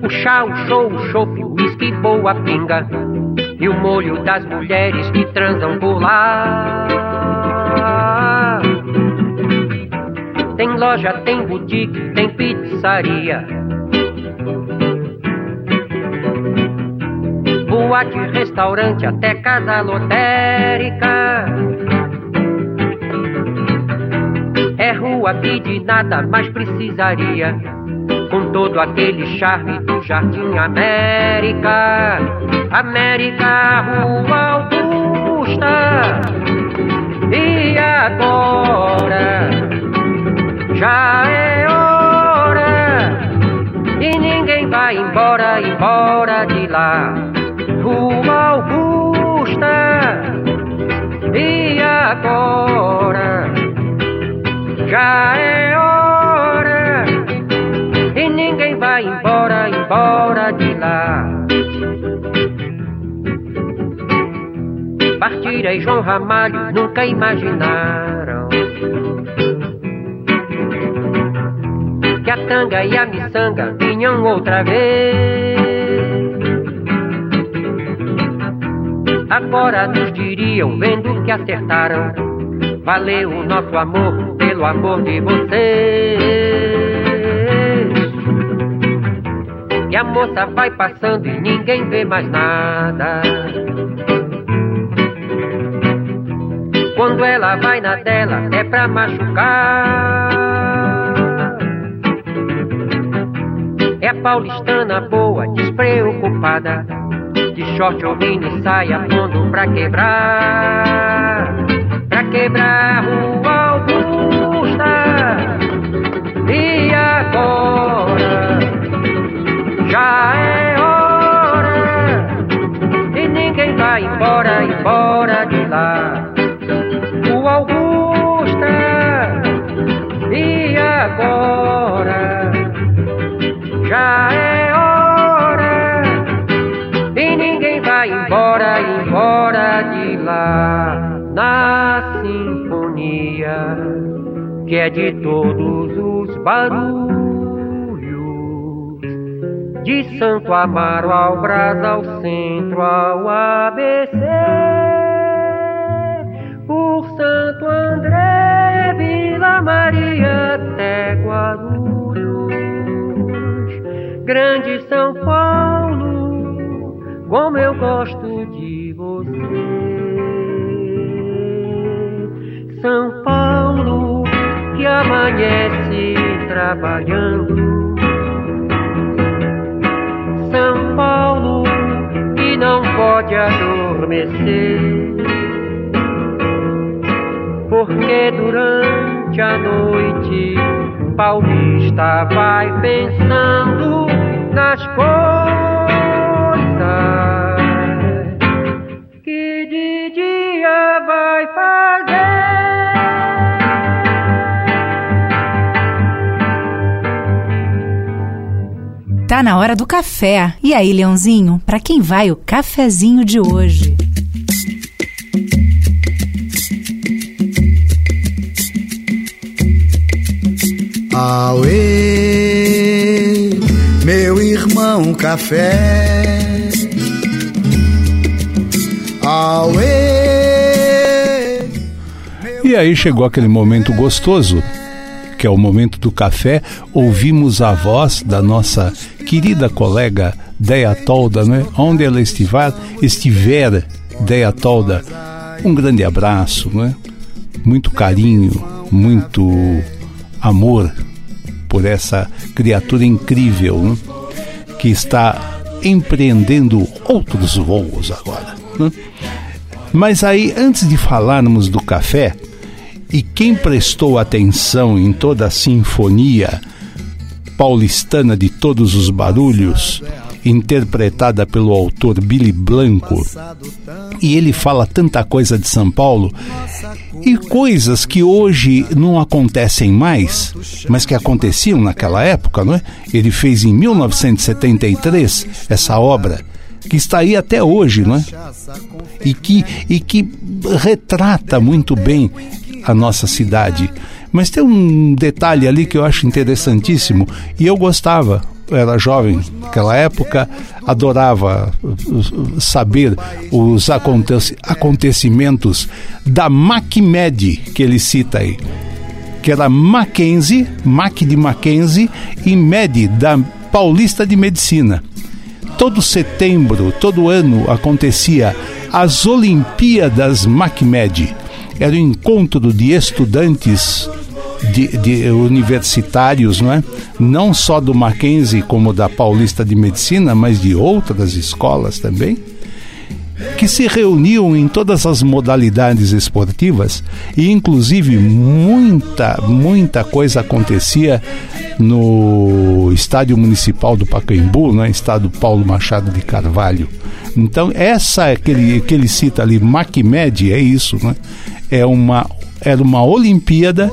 O chá, o show, o chope, o uísque, boa pinga e o molho das mulheres que transam por lá. Tem loja, tem boutique, tem pizzaria. Boate, restaurante, até casa lotérica. É rua que de nada mais precisaria. Com todo aquele charme do Jardim América. América, Rua Augusta. E agora? Já é hora. E ninguém vai embora, embora de lá. Rua Augusta. E agora? Já é hora. E ninguém vai embora, embora de lá. Partira e João Ramalho nunca imaginaram que a tanga e a miçanga vinham outra vez. Agora nos diriam, vendo que acertaram, valeu o nosso amor pelo amor de vocês. E a moça vai passando e ninguém vê mais nada. Quando ela vai na dela é pra machucar. É a paulistana boa, despreocupada. De short ou mini saia, pondo pra quebrar. Pra quebrar Rua Augusta. E agora? Já é hora. E ninguém vai embora, embora de lá. Rua Augusta. E agora? Já é lá. Na sinfonia que é de todos os barulhos. De Santo Amaro ao Brás, ao centro, ao ABC. Por Santo André, Vila Maria até Guarulhos. Grande São Paulo, como eu gosto de São Paulo, que amanhece trabalhando. São Paulo, que não pode adormecer. Porque durante a noite paulista vai pensando nas coisas Tá na hora do café. E aí, Leãozinho, para quem vai o cafezinho de hoje? Aue, meu irmão café. Aue. E aí chegou aquele momento gostoso, que é o momento do café. Ouvimos a voz da nossa querida colega Deia Tolda, né? Onde ela estiver, estiver Deia Tolda, um grande abraço, né? Muito carinho, muito amor por essa criatura incrível né? que está empreendendo outros voos agora. Né? Mas aí, antes de falarmos do café, e quem prestou atenção em toda a sinfonia paulistana de todos os barulhos, interpretada pelo autor Billy Blanco, e ele fala tanta coisa de São Paulo e coisas que hoje não acontecem mais, mas que aconteciam naquela época, não é? Ele fez em 1973 essa obra que está aí até hoje, não é? E que, e que retrata muito bem a nossa cidade. Mas tem um detalhe ali que eu acho interessantíssimo e eu gostava. Era jovem naquela época, adorava uh, saber os aconteci acontecimentos da MacMed que ele cita aí, que era Mackenzie, Mac de Mackenzie e Med da Paulista de Medicina. Todo setembro, todo ano acontecia as Olimpíadas MacMed. Era um encontro de estudantes de, de, universitários, não é? Não só do Mackenzie como da Paulista de Medicina, mas de outras escolas também, que se reuniam em todas as modalidades esportivas e inclusive muita, muita coisa acontecia no estádio municipal do Pacaembu, no é? estado Paulo Machado de Carvalho. Então essa que ele, que ele cita ali, MacMed, é isso, né? É uma era uma Olimpíada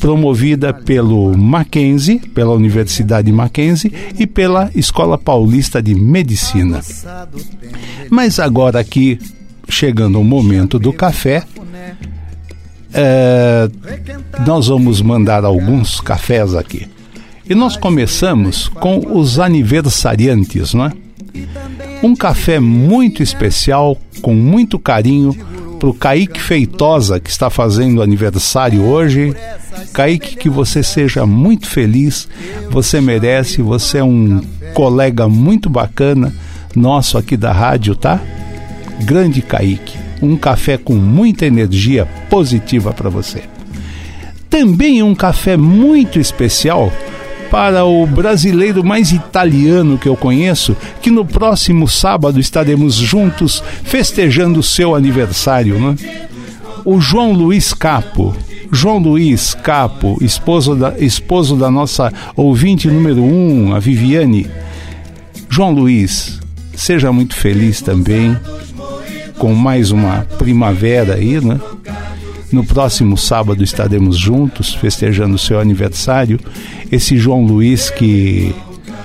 promovida pelo Mackenzie, pela Universidade Mackenzie e pela Escola Paulista de Medicina. Mas agora aqui, chegando o momento do café, é, nós vamos mandar alguns cafés aqui. E nós começamos com os aniversariantes, não é? Um café muito especial, com muito carinho, para o Kaique Feitosa, que está fazendo aniversário hoje. Kaique, que você seja muito feliz, você merece, você é um colega muito bacana nosso aqui da rádio, tá? Grande Kaique, um café com muita energia positiva para você. Também um café muito especial para o brasileiro mais italiano que eu conheço, que no próximo sábado estaremos juntos festejando o seu aniversário, né? O João Luiz Capo. João Luiz Capo, esposo da, esposo da nossa ouvinte número um, a Viviane. João Luiz, seja muito feliz também com mais uma primavera aí, né? No próximo sábado estaremos juntos festejando o seu aniversário. Esse João Luiz que,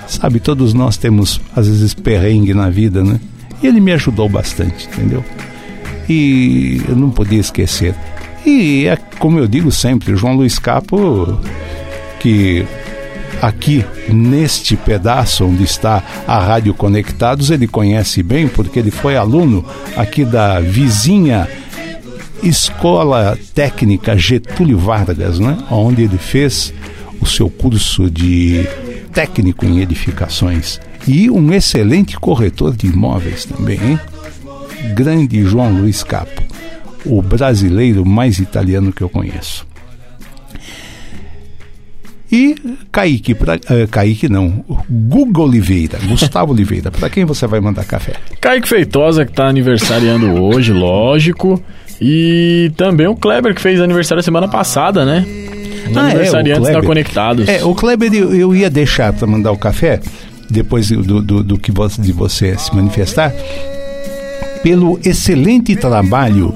sabe, todos nós temos às vezes perrengue na vida, né? E ele me ajudou bastante, entendeu? E eu não podia esquecer. E é como eu digo sempre, João Luiz Capo, que aqui neste pedaço onde está a Rádio Conectados, ele conhece bem, porque ele foi aluno aqui da vizinha Escola Técnica Getúlio Vargas, né? onde ele fez o seu curso de técnico em edificações e um excelente corretor de imóveis também, hein? Grande João Luiz Capo, o brasileiro mais italiano que eu conheço. E Kaique, pra, uh, Kaique não, Google Oliveira, Gustavo Oliveira, para quem você vai mandar café? Kaique Feitosa, que está aniversariando hoje, lógico. E também o Kleber, que fez aniversário semana passada, né? Os Ah, é, aniversariantes o da Kleber. Conectados. É, o Kleber eu, eu ia deixar para mandar o café, depois do, do, do que você, de você se manifestar, pelo excelente trabalho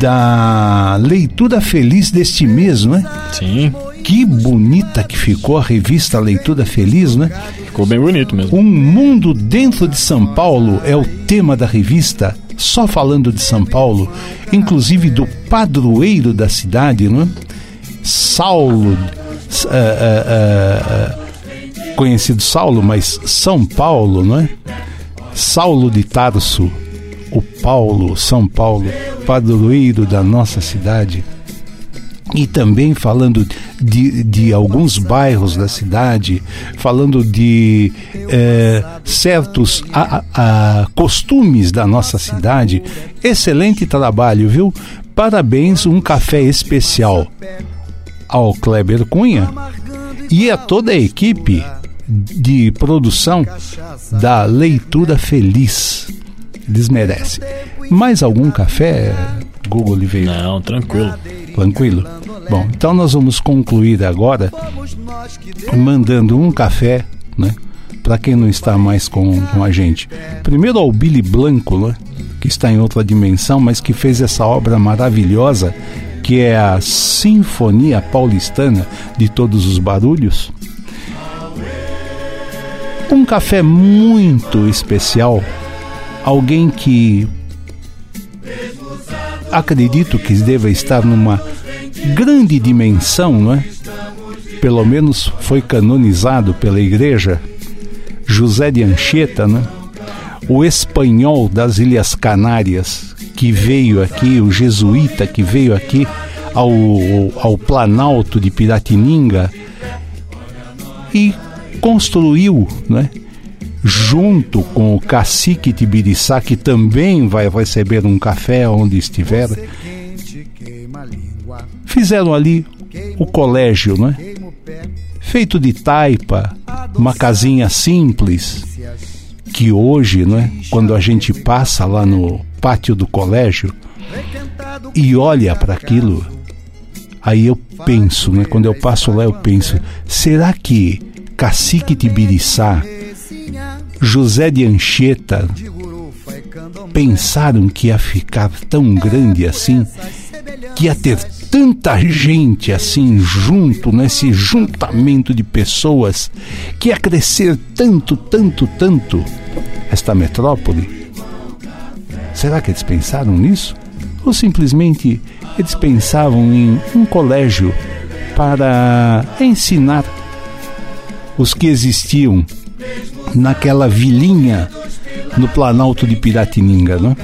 da leitura feliz deste mês, não é? Sim. Que bonita que ficou a revista Leitura Feliz, né? Ficou bem bonito mesmo. Um mundo dentro de São Paulo é o tema da revista, só falando de São Paulo, inclusive do padroeiro da cidade, não é? Saulo ah, ah, ah, conhecido Saulo, mas São Paulo, não é? Saulo de Tarso, o Paulo, São Paulo, padroeiro da nossa cidade. E também falando de, de alguns bairros da cidade, falando de eh, certos a, a, costumes da nossa cidade. Excelente trabalho, viu? Parabéns, um café especial ao Kleber Cunha e a toda a equipe de produção da Leitura Feliz. Eles merecem. Mais algum café, Google Oliveira? Não, tranquilo. Tranquilo? Bom, então nós vamos concluir agora mandando um café, né? Para quem não está mais com, com a gente. Primeiro ao Billy Blanco, né? Que está em outra dimensão, mas que fez essa obra maravilhosa que é a Sinfonia Paulistana de Todos os Barulhos. Um café muito especial, alguém que acredito que deva estar numa grande dimensão, não é? Pelo menos foi canonizado pela igreja, José de Anchieta, né? o espanhol das Ilhas Canárias, que veio aqui, o jesuíta que veio aqui ao, ao Planalto de Piratininga e construiu, né? Junto com o cacique Tibiriçá, que também vai receber um café onde estiver, fizeram ali o colégio, né? Feito de taipa, uma casinha simples, que hoje, né, quando a gente passa lá no pátio do colégio e olha para aquilo, aí eu penso, né, quando eu passo lá eu penso, será que Cacique Tibiriçá, José de Anchieta pensaram que ia ficar tão grande assim, que ia ter tanta gente assim junto, nesse juntamento de pessoas, que ia crescer tanto, tanto, tanto esta metrópole? Será que eles pensaram nisso? Ou simplesmente eles pensavam em um colégio para ensinar os que existiam naquela vilinha no Planalto de Piratininga, não?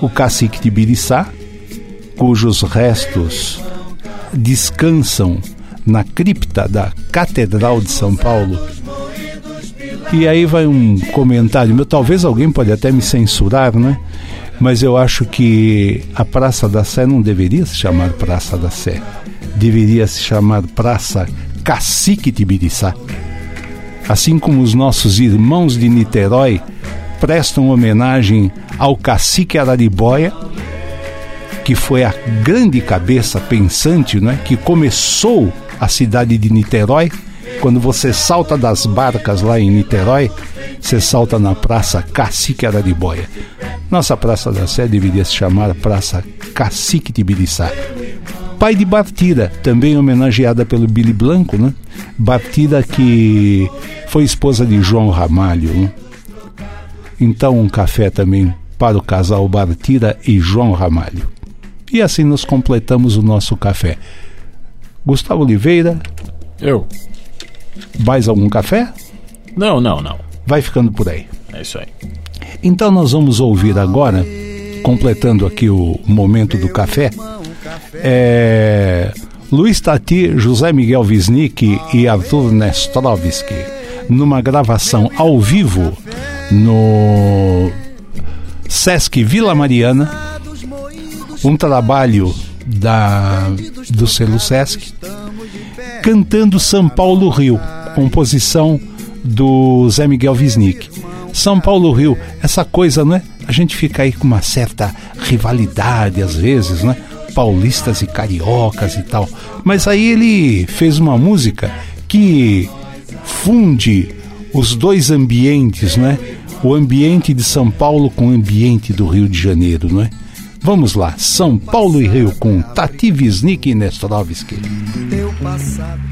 O cacique de Biriçá, cujos restos descansam na cripta da Catedral de São Paulo. E aí vai um comentário meu, talvez alguém pode até me censurar, né? Mas eu acho que a Praça da Sé não deveria se chamar Praça da Sé. Deveria se chamar Praça Cacique Tibiriçá. Assim como os nossos irmãos de Niterói prestam homenagem ao cacique Araribóia, que foi a grande cabeça pensante né, que começou a cidade de Niterói. Quando você salta das barcas lá em Niterói, você salta na Praça Cacique Araribóia. Nossa Praça da Sé deveria se chamar Praça Cacique Tibiriçá pai de Bartira, também homenageada pelo Billy Blanco, né? Bartira que foi esposa de João Ramalho. Né? Então um café também para o casal Bartira e João Ramalho. E assim nós completamos o nosso café. Gustavo Oliveira. Eu. Mais algum café? Não, não, não. Vai ficando por aí. É isso aí. Então nós vamos ouvir agora, completando aqui o momento do café, é, Luiz Tati, José Miguel Wisnik e Arthur Nestrovski, numa gravação ao vivo no Sesc Vila Mariana, um trabalho da, do selo Sesc, cantando São Paulo Rio, composição do Zé Miguel Wisnik. São Paulo Rio, essa coisa, né? A gente fica aí com uma certa rivalidade às vezes, né? Paulistas e cariocas e tal. Mas aí ele fez uma música que funde os dois ambientes, né? O ambiente de São Paulo com o ambiente do Rio de Janeiro, não é? Vamos lá, São Paulo e Rio com Tati Wisnik e Nestrovski. Teu passado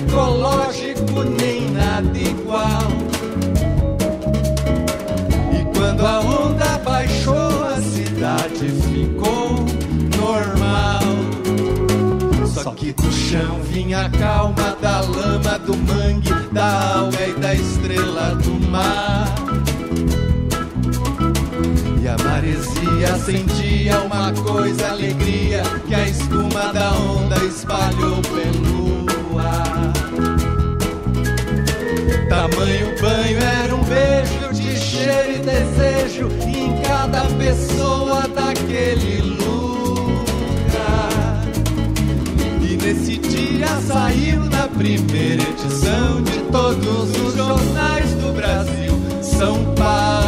ecológico, nem nada igual. E quando a onda baixou, a cidade ficou normal. Só que do chão vinha a calma da lama, do mangue, da alga e da estrela do mar. E a maresia sentia uma coisa, alegria, que a espuma da onda espalhou pelo Tamanho banho era um beijo de cheiro e desejo em cada pessoa daquele lugar. E nesse dia saiu na primeira edição de todos os jornais do Brasil, São Paulo.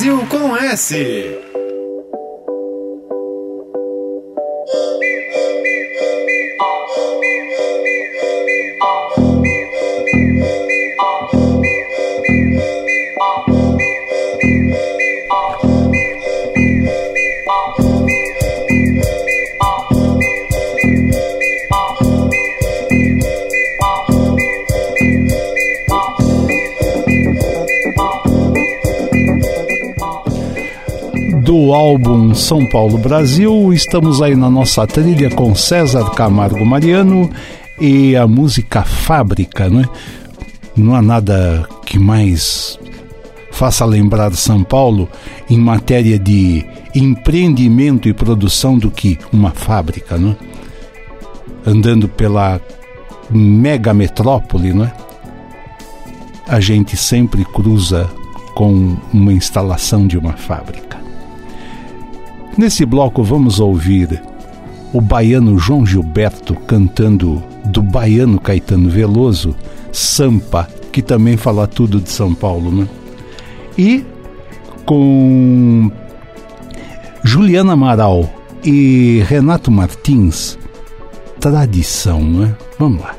Brasil com S. São Paulo Brasil. Estamos aí na nossa trilha com César Camargo Mariano e a música Fábrica, né? Não há nada que mais faça lembrar São Paulo em matéria de empreendimento e produção do que uma fábrica, né? Andando pela mega metrópole, não é? A gente sempre cruza com uma instalação de uma fábrica. Nesse bloco vamos ouvir o baiano João Gilberto cantando do baiano Caetano Veloso, Sampa, que também fala tudo de São Paulo, né? E com Juliana Amaral e Renato Martins, tradição, né? Vamos lá.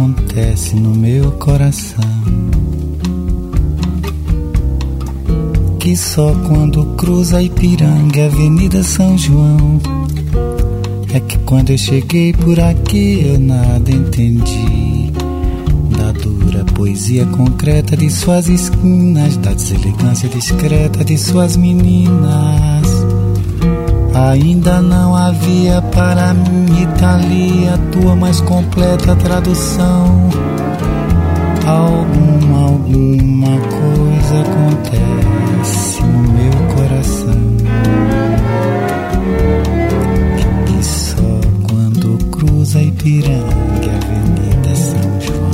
Acontece no meu coração. Que só quando cruza Ipiranga e Avenida São João é que quando eu cheguei por aqui eu nada entendi da dura poesia concreta de suas esquinas, da deselegância discreta de suas meninas. Ainda não havia para mim, Itália, tua mais completa tradução. Alguma, alguma coisa acontece no meu coração. E só quando cruza Ipiranga, Avenida São João,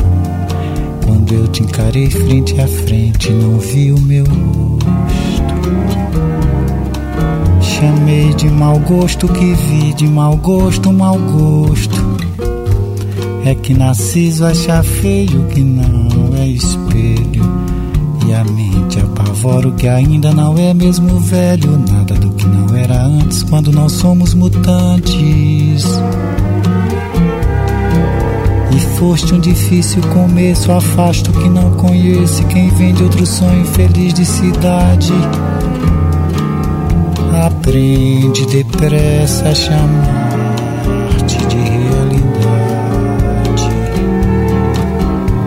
quando eu te encarei frente a frente, não vi o meu Chamei de mau gosto que vi de mau gosto, mau gosto. É que Narciso acha feio que não é espelho. E a mente apavora o que ainda não é mesmo velho. Nada do que não era antes quando não somos mutantes. E foste um difícil começo, afasto que não conhece quem vem de outro sonho feliz de cidade. Aprende depressa a chamar-te de realidade,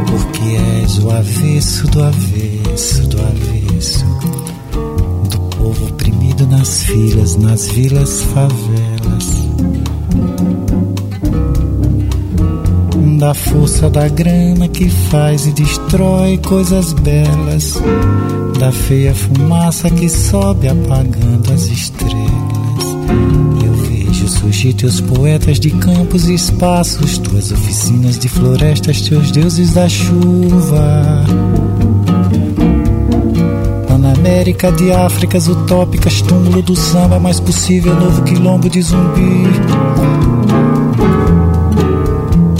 porque és o avesso do avesso do avesso do povo oprimido nas filas, nas vilas, favelas. Da força da grana que faz e destrói coisas belas da feia fumaça que sobe apagando as estrelas. Eu vejo surgir teus poetas de campos e espaços, tuas oficinas de florestas, teus deuses da chuva. Panamérica de Áfricas utópicas, túmulo do samba mais possível, novo quilombo de zumbi.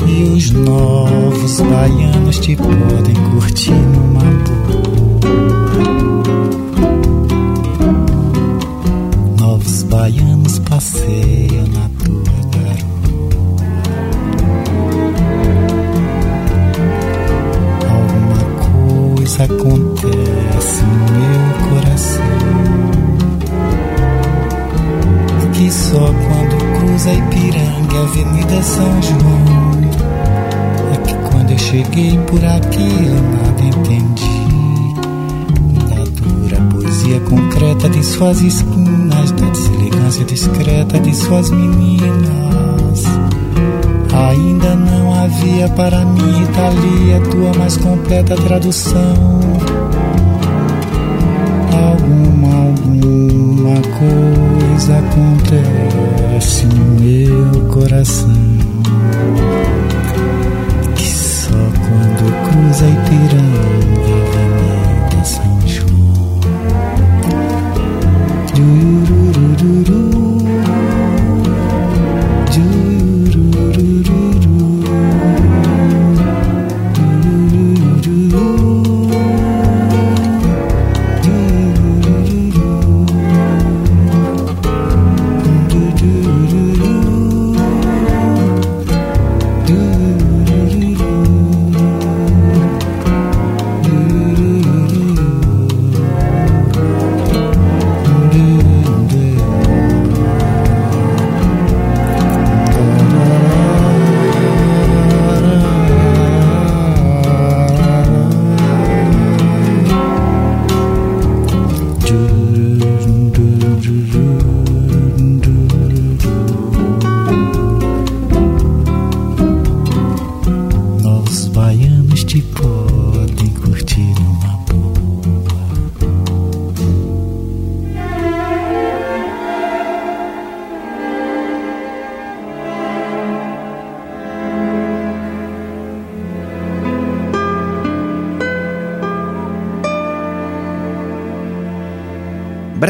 E os novos baianos te podem curtir numa baianos passeiam na tua garoa. Alguma coisa acontece no meu coração. Que só quando cruza Ipiranga, Avenida São João. É que quando eu cheguei por aqui eu nada entendi poesia concreta de suas esquinas, deselegância discreta de suas meninas. Ainda não havia para mim, Itália, tua mais completa tradução. Alguma, alguma coisa acontece no meu coração. Que só quando cruza Ipiranga, Avenida São Novos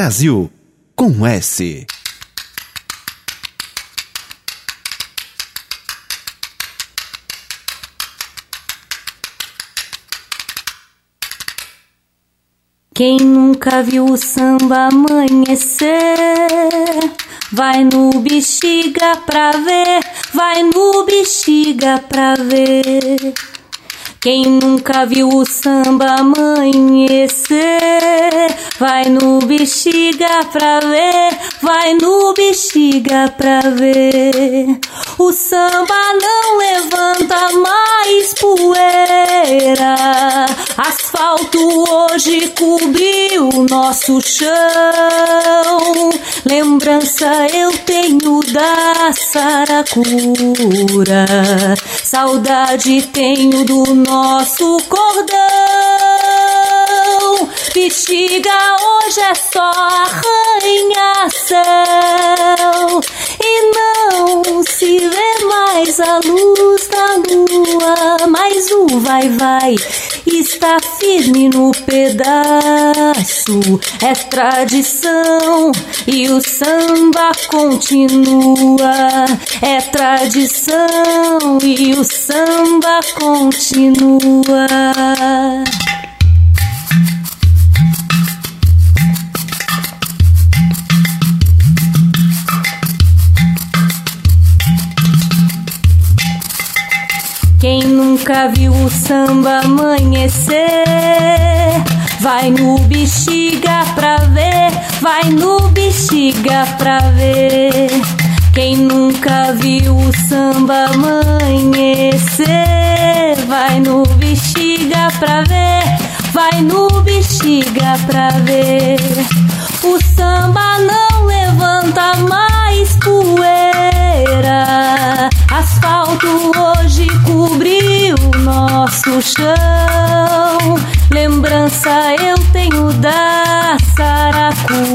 Brasil com S. Quem nunca viu o samba amanhecer, vai no bexiga pra ver vai no bexiga pra ver. Quem nunca viu o samba amanhecer, vai no bexiga pra ver, vai no bexiga pra ver. O samba não levanta mais poeira, asfalto hoje cobriu nosso chão. Lembrança eu tenho da saracura, saudade tenho do nosso cordão. Bexiga hoje é só arranha-céu e não se vê mais a luz da lua. Mas o vai-vai está firme no pedaço. É tradição e o samba continua. É tradição e o samba continua. Quem nunca viu o samba amanhecer, vai no bexiga pra ver, vai no bexiga pra ver. Quem nunca viu o samba amanhecer, vai no bexiga pra ver, vai no bexiga pra ver. O samba não levanta mais poeira, asfalto hoje cobriu nosso chão. Lembrança eu tenho da saracura,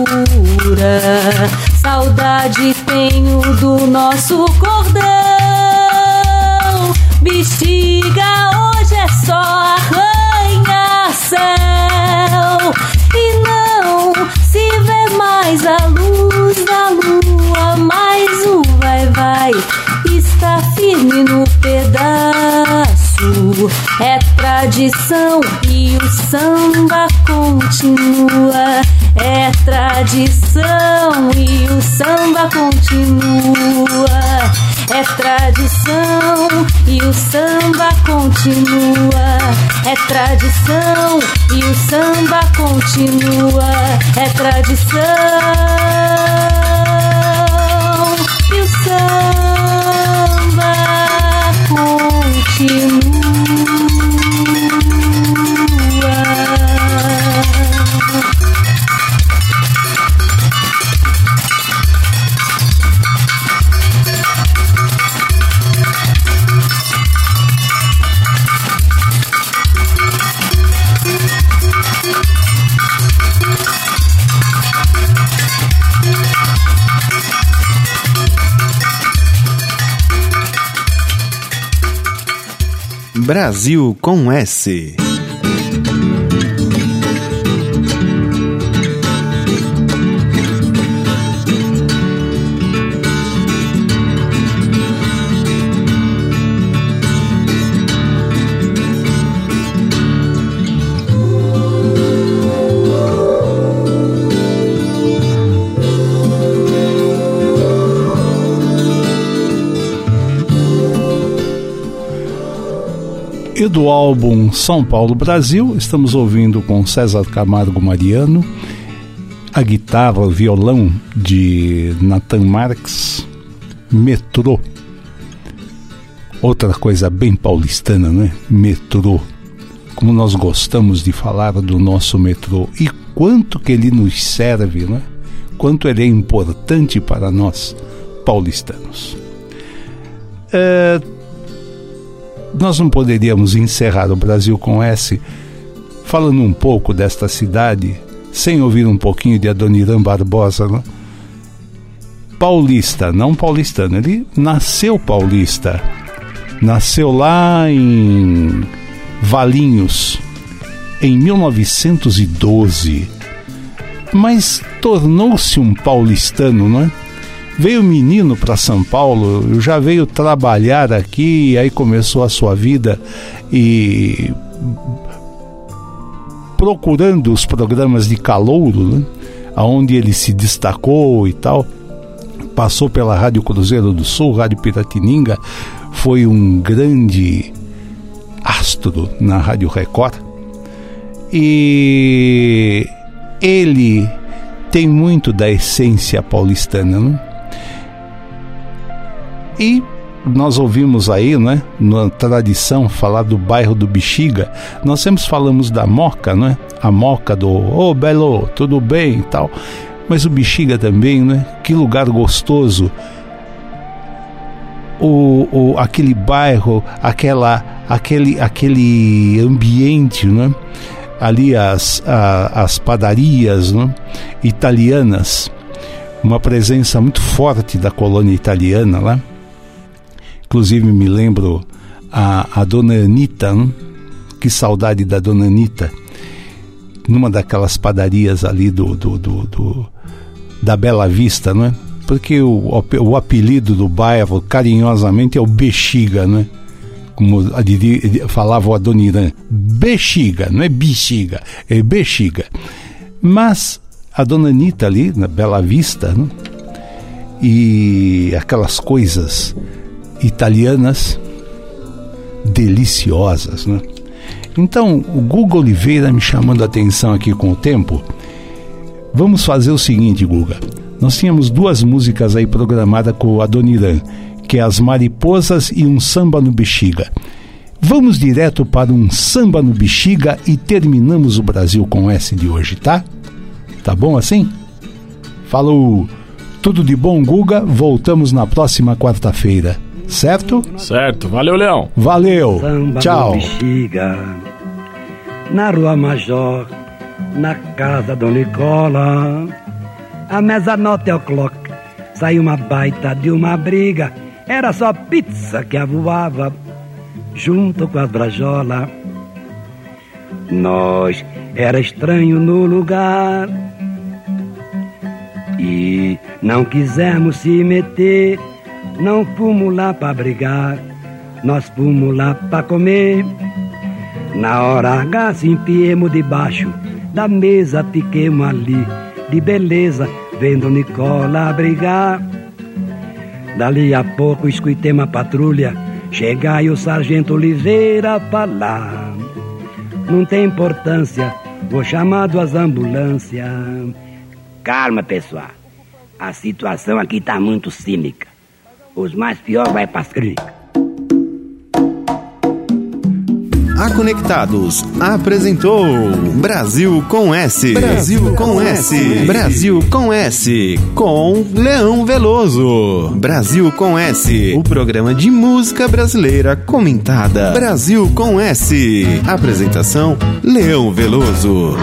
saudade tenho do nosso cordão. Bexiga hoje é só arranha-céu e não se vê mais a luz da lua, mas o vai-vai está firme no pedaço. É tradição e o samba continua. É tradição e o samba continua. É tradição e o samba continua. É tradição e o samba continua. É tradição Brasil com S. Do álbum São Paulo Brasil, estamos ouvindo com César Camargo Mariano, a guitarra, o violão de Nathan Marques, Metrô. Outra coisa bem paulistana, não é? Metrô. Como nós gostamos de falar do nosso metrô e quanto que ele nos serve, não é? Quanto ele é importante para nós paulistanos. É, nós não poderíamos encerrar o Brasil com S falando um pouco desta cidade sem ouvir um pouquinho de Adoniran Barbosa, não? Paulista, não paulistano, ele nasceu paulista, nasceu lá em Valinhos em 1912, mas tornou-se um paulistano, não é? Veio menino para São Paulo, já veio trabalhar aqui, e aí começou a sua vida e procurando os programas de calouro, né? onde ele se destacou e tal. passou pela Rádio Cruzeiro do Sul, Rádio Piratininga, foi um grande astro na Rádio Record. E ele tem muito da essência paulistana, né? E nós ouvimos aí, né, na tradição, falar do bairro do Bexiga. Nós sempre falamos da Moca, né? A Moca do, ô oh, Belo, tudo bem e tal. Mas o Bexiga também, né? Que lugar gostoso. O, o, aquele bairro, aquela, aquele, aquele ambiente, né? Ali as, a, as padarias né? italianas, uma presença muito forte da colônia italiana lá. Né? Inclusive me lembro a, a dona Anitta, hein? que saudade da dona Anitta, numa daquelas padarias ali do, do, do, do da Bela Vista, não é? Porque o, o apelido do bairro, carinhosamente, é o Bexiga, não é? Como a falava o Adoniran, Bexiga, não é bexiga, é Bexiga. Mas a dona Anitta ali, na Bela Vista, não? e aquelas coisas italianas deliciosas, né? Então, o Guga Oliveira me chamando a atenção aqui com o tempo. Vamos fazer o seguinte, Guga. Nós tínhamos duas músicas aí programadas com o Adoniran, que é As Mariposas e um Samba no Bexiga. Vamos direto para um Samba no Bexiga e terminamos o Brasil com S de hoje, tá? Tá bom assim? Falou! Tudo de bom, Guga. Voltamos na próxima quarta-feira certo? Certo. Valeu, Leão. Valeu. Samba Tchau. Bexiga, na Rua Major, na casa do Nicola. A mesa nota é o clock. Saiu uma baita de uma briga. Era só pizza que avoava junto com as brajolas. Nós era estranho no lugar e não quisemos se meter não fomos lá pra brigar, nós fomos lá pra comer. Na hora H se empiemos debaixo da mesa, fiquemos ali, de beleza, vendo Nicola brigar. Dali a pouco escutemos a patrulha chegar e o sargento Oliveira falar. Não tem importância, vou chamar duas ambulâncias. Calma, pessoal. A situação aqui tá muito cínica. Os mais piores vai para as clínicas. A Conectados apresentou Brasil com S. Brasil com S. Brasil com S. Com Leão Veloso. Brasil com S. O programa de música brasileira comentada. Brasil com S. Apresentação: Leão Veloso.